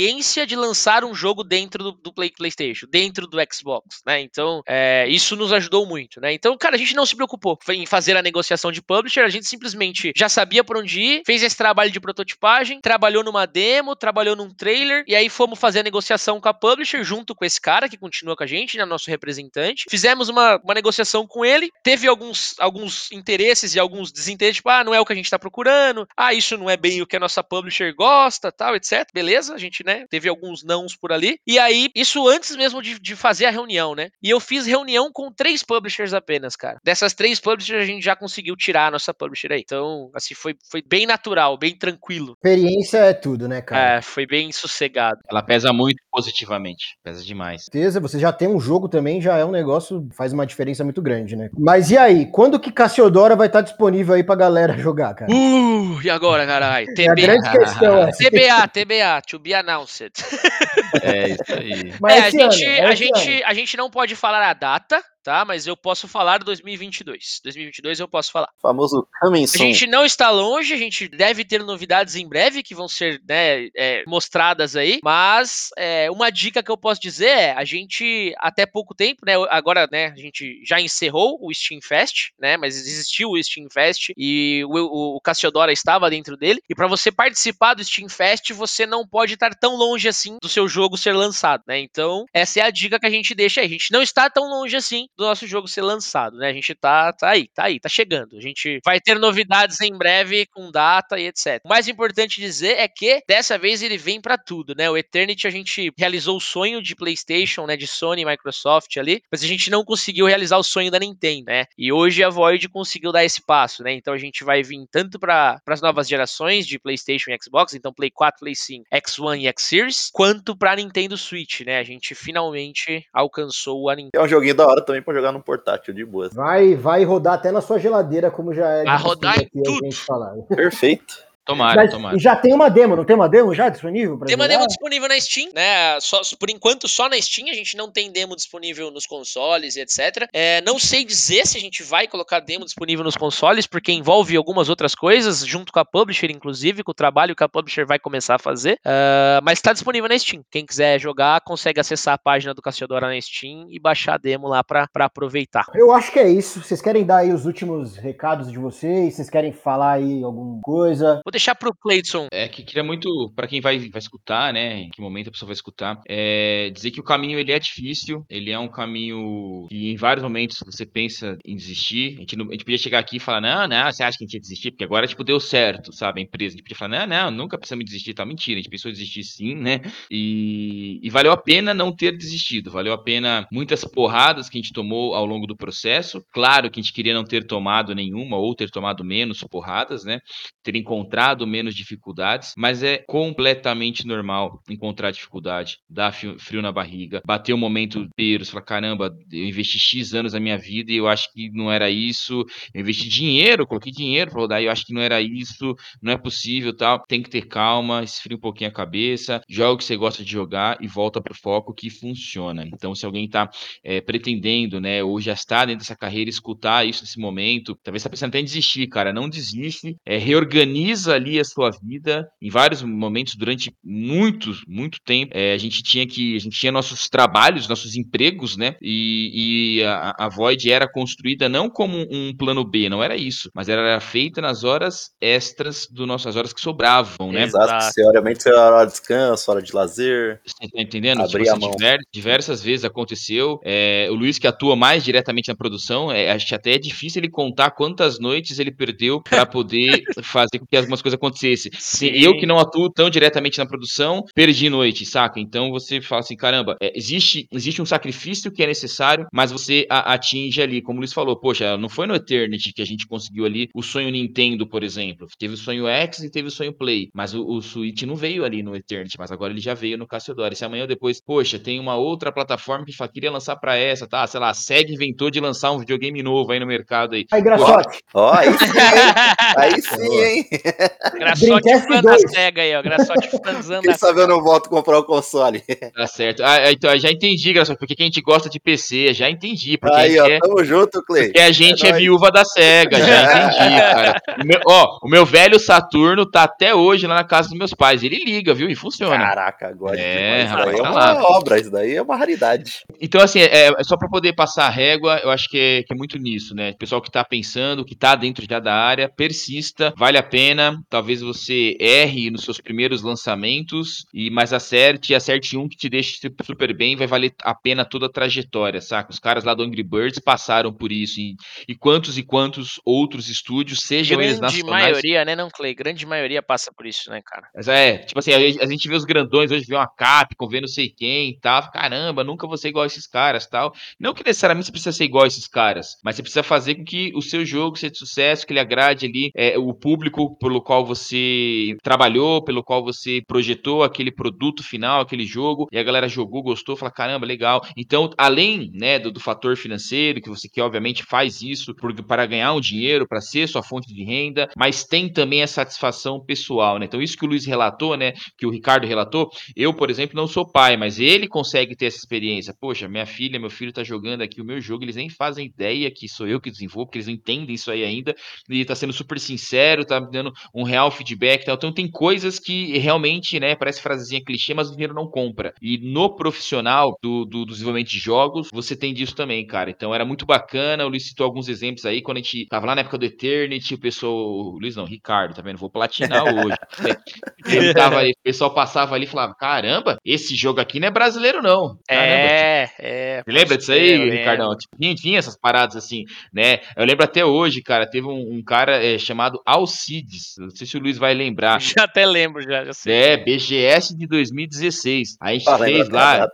de lançar um jogo dentro do, do Play- PlayStation, dentro do Xbox, né? Então, é, isso nos ajudou muito, né? Então, cara, a gente não se preocupou em fazer a negociação de publisher, a gente simplesmente já sabia por onde ir, fez esse trabalho de prototipagem, trabalhou numa demo, trabalhou num trailer, e aí fomos fazer a negociação com a publisher junto com esse cara que continua com a gente, né? Nosso representante. Fizemos uma, uma negociação com ele, teve alguns, alguns interesses e alguns desinteresses, tipo, ah, não é o que a gente tá procurando, ah, isso não é bem o que a nossa publisher gosta, tal, etc. Beleza, a gente, né, né? Teve alguns nãos por ali. E aí, isso antes mesmo de, de fazer a reunião, né? E eu fiz reunião com três publishers apenas, cara. Dessas três publishers, a gente já conseguiu tirar a nossa publisher aí. Então, assim, foi, foi bem natural, bem tranquilo. Experiência é tudo, né, cara? É, foi bem sossegado. Ela pesa muito positivamente. Pesa demais. certeza, você já tem um jogo também, já é um negócio, faz uma diferença muito grande, né? Mas e aí, quando que Cassiodora vai estar disponível aí pra galera jogar, cara? Uh, e agora, caralho? É a grande questão essa. TBA, TBA, to be announced. É isso aí. Mas é, a gente, ano, é a, gente, a gente não pode falar a data, tá? Mas eu posso falar 2022. 2022 eu posso falar. famoso coming A soon. gente não está longe, a gente deve ter novidades em breve que vão ser né, é, mostradas aí. Mas é, uma dica que eu posso dizer é: a gente, até pouco tempo, né? Agora, né, a gente já encerrou o Steam Fest, né? Mas existiu o Steam Fest e o, o, o Cassiodora estava dentro dele. E para você participar do Steam Fest, você não pode estar tão longe assim do seu jogo ser lançado, né? Então, essa é a dica que a gente deixa aí. A gente não está tão longe assim do nosso jogo ser lançado, né? A gente tá, tá aí, tá aí, tá chegando. A gente vai ter novidades em breve com data e etc. O mais importante dizer é que dessa vez ele vem pra tudo, né? O Eternity a gente realizou o sonho de PlayStation, né, de Sony e Microsoft ali, mas a gente não conseguiu realizar o sonho da Nintendo, né? E hoje a Void conseguiu dar esse passo, né? Então a gente vai vir tanto para as novas gerações de PlayStation e Xbox, então Play 4, Play 5, X1 e X Series, quanto pra Nintendo Switch, né? A gente finalmente alcançou a Nintendo. É um joguinho da hora também pra jogar no portátil, de boas. Vai, vai rodar até na sua geladeira, como já é. Vai rodar em tudo. Perfeito. Tomara, Mas tomara. já tem uma demo, não tem uma demo já disponível? Pra Tem uma jogar? demo disponível na Steam, né? Só, por enquanto, só na Steam. A gente não tem demo disponível nos consoles e etc. É, não sei dizer se a gente vai colocar demo disponível nos consoles, porque envolve algumas outras coisas, junto com a publisher, inclusive, com o trabalho que a publisher vai começar a fazer. Ah, mas está disponível na Steam. Quem quiser jogar, consegue acessar a página do Cassiodora na Steam e baixar a demo lá pra pra aproveitar. Eu acho que é isso. Vocês querem dar aí os últimos recados de vocês? Vocês querem falar aí alguma coisa? Vou deixar pro Cleiton. É que queria muito, pra quem vai, vai escutar, né, em que momento a pessoa vai escutar, é dizer que o caminho ele é difícil, ele é um caminho que em vários momentos você pensa em desistir. A gente, não, a gente podia chegar aqui e falar, não, não, você acha que a gente ia desistir? Porque agora, tipo, deu certo, sabe, a empresa. A gente podia falar, não, não, nunca precisamos desistir, tá mentira. A gente pensou em desistir sim, né, e, e valeu a pena não ter desistido, valeu a pena muitas porradas que a gente tomou ao longo do processo. Claro que a gente queria não ter tomado nenhuma ou ter tomado menos porradas, né, ter encontrado menos dificuldades, mas é completamente normal encontrar dificuldade, dar frio na barriga, bater um momento inteiro, você fala, caramba, eu investi X anos da minha vida e eu acho que não era isso, eu investi dinheiro, coloquei dinheiro pra rodar e eu acho que não era isso, não é possível tal, tem que ter calma, esfria um pouquinho a cabeça, joga o que você gosta de jogar e volta pro foco que funciona. Então, se alguém tá é, pretendendo, né, ou já está dentro dessa carreira, escutar isso nesse momento, talvez tá pensando até em desistir, cara, não desiste, é, reorganiza ali a sua vida. Em vários momentos, durante muitos, muito tempo, é, a gente tinha que, a gente tinha nossos trabalhos, nossos empregos, né, e, e a, a Void era construída não como um plano B, não era isso, mas ela era feita nas horas extras do nossas horas que sobravam, né? Exato. Obviamente, você hora de descanso, hora de lazer. Você tá entendendo? Abrir Tipo a assim, mão. diver- diversas vezes aconteceu. É, o Luiz, que atua mais diretamente na produção, é, acho que até é difícil ele contar quantas noites ele perdeu para poder fazer com que algumas coisas acontecessem. Assim, eu que não atuo tão diretamente na produção, perdi noite, saca? Então você fala assim, caramba, é, existe, existe um sacrifício que é necessário, mas você a- atinge ali, como o Luiz falou, poxa, não foi no Eternity que a gente conseguiu ali o sonho Nintendo, por exemplo. Teve o sonho X e teve o sonho Play, mas o, o Switch não veio ali no Eternity, mas agora ele já veio no Cassiodoro. E se amanhã ou depois, poxa, tem uma outra plataforma que fala, queria lançar pra essa, tá? Sei lá, a SEG inventou de lançar um videogame novo aí no mercado aí. Aí, Graçote, Ó, aí sim, hein? Aí sim, hein? Graçote fã da 2. SEGA aí, ó. Graçote fãzão Quem sabe eu não volto a comprar o console. Tá certo. Ah, então, já entendi, Graçote, porque que a gente gosta de PC, já entendi. Porque Aí, ó, é- tamo junto, Clay. Porque a gente é, nóis. viúva da SEGA, já entendi, cara. O meu, ó, o meu velho Saturno tá até hoje lá na casa dos meus pais. Ele liga, viu? E funciona. Caraca, agora É, isso daí rapaz, é tá uma lá. obra, isso daí é uma raridade. Então, assim, é, é só pra poder passar a régua, eu acho que é, que é muito nisso, né? Pessoal que tá pensando, que tá dentro já da área, persista, vale a pena. Talvez você erre nos seus primeiros lançamentos, e mas acerte, acerte um que te deixe super bem, vai valer a pena toda a trajetória, saca? Os caras lá do Angry Birds passaram por isso, e, e quantos e quantos outros estúdios, sejam Grande eles nacionais... maioria, né, não, Clay? Grande maioria passa por isso, né, cara? Mas é, tipo assim, a, a gente vê os grandões hoje, vê uma Capcom, vê não sei quem e tal, caramba, nunca vou ser igual a esses caras tal. Não que necessariamente você precisa ser igual a esses caras, mas você precisa fazer com que o seu jogo seja de sucesso, que ele agrade ali é, o público pelo qual você trabalhou, pelo qual você projetou aquele produto final, aquele jogo, e a galera jogou, gostou, fala, caramba, legal. Então, além, né, do, do fator financeiro, que você que obviamente faz isso para ganhar um dinheiro, para ser sua fonte de renda, mas tem também a satisfação pessoal, né? Então, isso que o Luiz relatou, né, que o Ricardo relatou, eu, por exemplo, não sou pai, mas ele consegue ter essa experiência. Poxa, minha filha, meu filho tá jogando aqui o meu jogo, eles nem fazem ideia que sou eu que desenvolvo, porque eles não entendem isso aí ainda, e tá sendo super sincero, tá dando um real feedback, tal. então tem coisas que realmente, né, parece frasezinha clichê, mas o dinheiro não compra. E no profissional do, do, do desenvolvimento de jogos, você tem disso também, cara. Então era muito bacana, o Luiz citou alguns exemplos aí, quando a gente tava lá na época do Eternity, o pessoal, o Luiz não, Ricardo, tá vendo? Vou platinar hoje. Ele tava aí, o pessoal passava ali e falava, caramba, esse jogo aqui não é brasileiro não. Caramba, é, é. você lembra disso aí, Ricardão? Tipo, tinha, tinha essas paradas assim, né? Eu lembro até hoje, cara, teve um, um cara é, chamado Alcides. Não sei se o Luiz vai lembrar. Já até lembro, já, já sei. É, BGS de 2016. A gente ah, fez lá.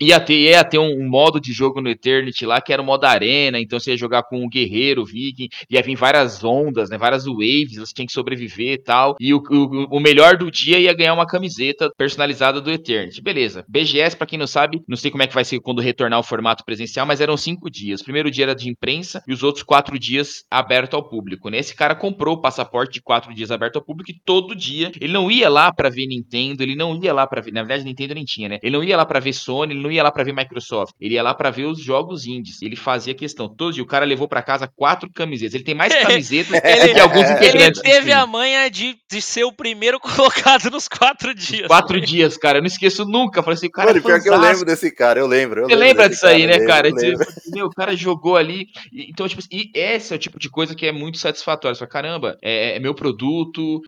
Ia ter, ia ter um, um, modo de jogo no Eternity lá que era o modo arena. Então você ia jogar com um guerreiro, viking. Ia vir várias ondas, né? Várias waves. Você tinha que sobreviver e tal. E o, o, o melhor do dia ia ganhar uma camiseta personalizada do Eternity. Beleza. BGS, para quem não sabe, não sei como é que vai ser quando retornar o formato presencial, mas eram cinco dias. O primeiro dia era de imprensa e os outros quatro dias aberto ao público. Né? Esse cara comprou o passaporte de quatro dias aberto ao público e todo dia ele não ia lá para ver Nintendo, ele não ia lá para ver, na verdade Nintendo nem tinha, né? Ele não ia lá para ver Sony, ele não ia lá para ver Microsoft, ele ia lá para ver os jogos indies. Ele fazia questão. Todo dia o cara levou para casa quatro camisetas. Ele tem mais camisetas ele, que alguns integrantes. Ele teve a manha de, de ser o primeiro colocado nos quatro dias. Quatro né? dias, cara. Eu não esqueço nunca. Eu falei assim, o cara Mano, é pior que eu lembro desse cara, eu lembro. Eu Você lembro lembra disso cara, aí, né, lembro, cara? Lembro. Meu, o cara jogou ali. Então, tipo, e esse é o tipo de coisa que é muito satisfatório. Você fala, caramba, é, é, meu produto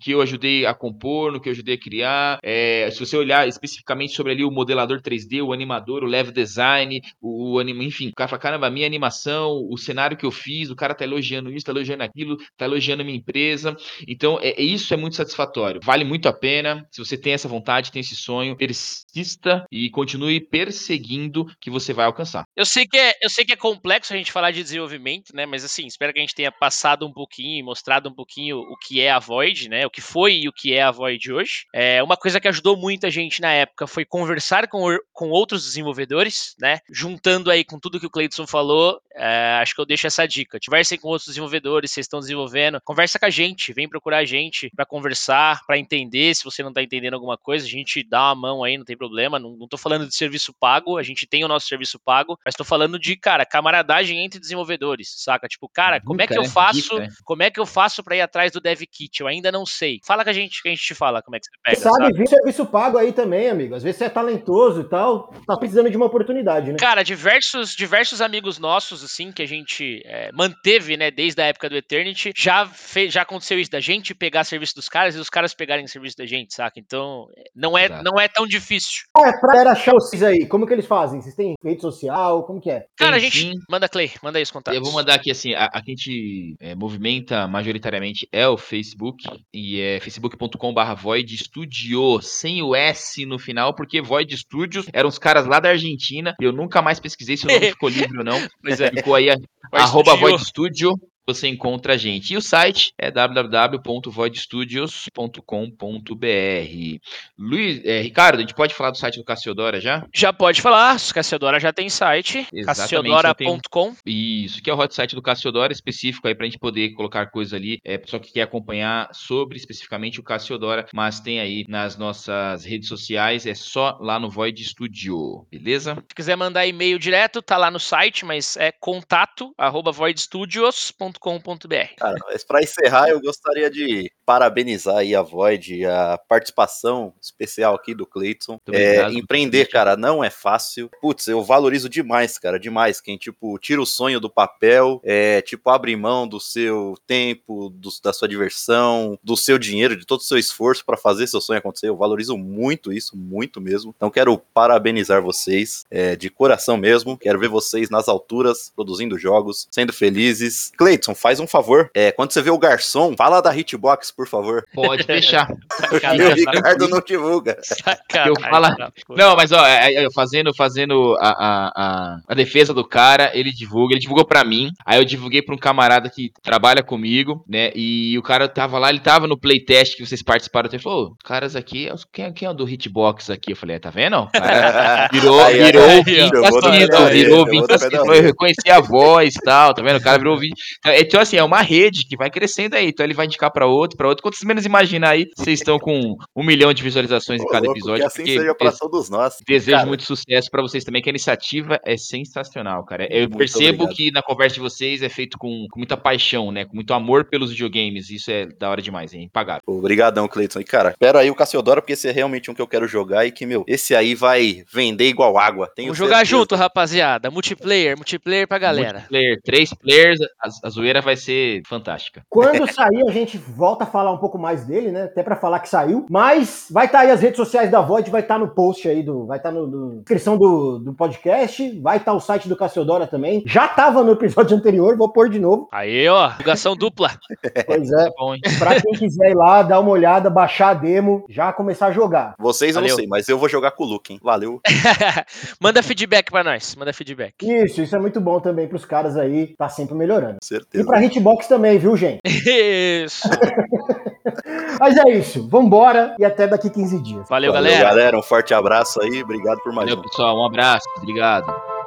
que eu ajudei a compor, no que eu ajudei a criar. É, se você olhar especificamente sobre ali o modelador 3D, o animador, o level design, o, o anima, enfim, o cara fala, caramba, a minha animação, o cenário que eu fiz, o cara tá elogiando isso, tá elogiando aquilo, tá elogiando a minha empresa. Então, é, é isso é muito satisfatório. Vale muito a pena. Se você tem essa vontade, tem esse sonho, persista e continue perseguindo que você vai alcançar. Eu sei que é, eu sei que é complexo a gente falar de desenvolvimento, né? Mas assim, espero que a gente tenha passado um pouquinho, mostrado um pouquinho o que é a Void, né? O que foi e o que é a Void hoje. É, uma coisa que ajudou muita gente na época foi conversar com, com outros desenvolvedores, né? Juntando aí com tudo que o Cleiton falou, é, acho que eu deixo essa dica. Conversem com outros desenvolvedores, vocês estão desenvolvendo, conversa com a gente, vem procurar a gente para conversar, para entender se você não tá entendendo alguma coisa, a gente dá uma mão aí, não tem problema. Não, não tô falando de serviço pago, a gente tem o nosso serviço pago, mas tô falando de, cara, camaradagem entre desenvolvedores, saca? Tipo, cara, como é que eu faço? Como é que eu faço para ir atrás do dev kit? Eu ainda não sei. Fala com a gente que a gente te fala como é que você pega. Você sabe, sabe? vir serviço pago aí também, amigo. Às vezes você é talentoso e tal, tá precisando de uma oportunidade, né? Cara, diversos, diversos amigos nossos, assim, que a gente é, manteve, né, desde a época do Eternity, já, fez, já aconteceu isso da gente pegar serviço dos caras e os caras pegarem serviço da gente, saca? Então, não é, não é tão difícil. É, pra achar vocês aí, como que eles fazem? Vocês têm rede social? Como que é? Cara, a gente. Sim. Manda Clay, manda aí os contatos. Eu vou mandar aqui assim: a, a gente é, movimenta majoritariamente é o Facebook e é facebook.com/barra Void Studio, sem o S no final, porque Void Studios eram os caras lá da Argentina. Eu nunca mais pesquisei se o nome ficou livre ou não. Mas é, ficou aí a, arroba Void Studio você encontra a gente. E o site é www.voidstudios.com.br. Luiz, é, Ricardo, a gente pode falar do site do Cassiodora já? Já pode falar. Cassiodora já tem site. Cassiodora.com. Isso, que é o hot site do Cassiodora, específico aí pra gente poder colocar coisas ali. É pessoa que quer acompanhar sobre especificamente o Cassiodora, mas tem aí nas nossas redes sociais, é só lá no Void Studio, beleza? Se quiser mandar e-mail direto, tá lá no site, mas é contato arroba voidstudios.com void.com.br. Cara, mas pra encerrar, eu gostaria de parabenizar aí a Void e a participação especial aqui do Cleiton. É, empreender, cara, não é fácil. Putz, eu valorizo demais, cara, demais. Quem, tipo, tira o sonho do papel, é, tipo, abre mão do seu tempo, do- da sua diversão, do seu dinheiro, de todo o seu esforço pra fazer seu sonho acontecer. Eu valorizo muito isso, muito mesmo. Então, quero parabenizar vocês, é, de coração mesmo. Quero ver vocês nas alturas, produzindo jogos, sendo felizes. Cleiton, faz um favor. É, quando você vê o garçom, fala da Hitbox, por favor. Pode deixar. Porque o Ricardo não divulga. Sacanagem, Eu falo- tá. Não, mas ó, é, é, fazendo, fazendo a, a, a, a defesa do cara, ele divulga, ele divulgou pra mim, aí eu divulguei pra um camarada que trabalha comigo, né, e o cara tava lá, ele tava no playtest que vocês participaram, ele falou, "Ô, caras aqui, quem, quem é o do Hitbox aqui? Eu falei, é, tá vendo? O cara virou, Aí, virou aí, ouvinte jogou no assíduo, pé da virou orelha, ouvinte jogou no pé da assíduo, eu orelha. reconheci a voz e tal, tá vendo? O cara virou ouvinte. Então, Então, assim, é uma rede que vai crescendo aí, então ele vai indicar pra outro, pra outro, quanto menos imaginar aí, vocês estão com um milhão de visualizações em Ô, cada louco, episódio, que assim porque seja pra todos nós. Desejo Cara, muito sucesso pra vocês também, que a iniciativa é sensacional, cara. Eu Muito percebo obrigado. que na conversa de vocês é feito com, com muita paixão, né? Com muito amor pelos videogames. Isso é da hora demais, hein? Impagável. Obrigadão, Cleiton. E, cara, espera aí o Cassiodoro, porque esse é realmente um que eu quero jogar e que, meu, esse aí vai vender igual água. Tenho Vamos jogar certeza. junto, rapaziada. Multiplayer, multiplayer pra galera. Multiplayer, três players, a, a zoeira vai ser fantástica. Quando sair, a gente volta a falar um pouco mais dele, né? Até pra falar que saiu. Mas vai estar aí as redes sociais da Void, vai estar no post aí, do, vai estar no, no- na descrição do, do podcast. Vai estar o site do Cassiodora também. Já tava no episódio anterior, vou pôr de novo. Aí, ó, divulgação dupla. Pois é. Tá bom, hein? Pra quem quiser ir lá, dar uma olhada, baixar a demo, já começar a jogar. Vocês eu Valeu. não sei, mas eu vou jogar com o Luke, hein? Valeu. Manda feedback pra nós, manda feedback. Isso, isso é muito bom também pros caras aí, tá sempre melhorando. Com E certeza. pra Hitbox também, viu, gente? Isso. Mas é isso, vambora e até daqui 15 dias. Valeu, Valeu, galera. galera. Um forte abraço aí. Obrigado por mais Valeu, um. pessoal. Um abraço. Obrigado.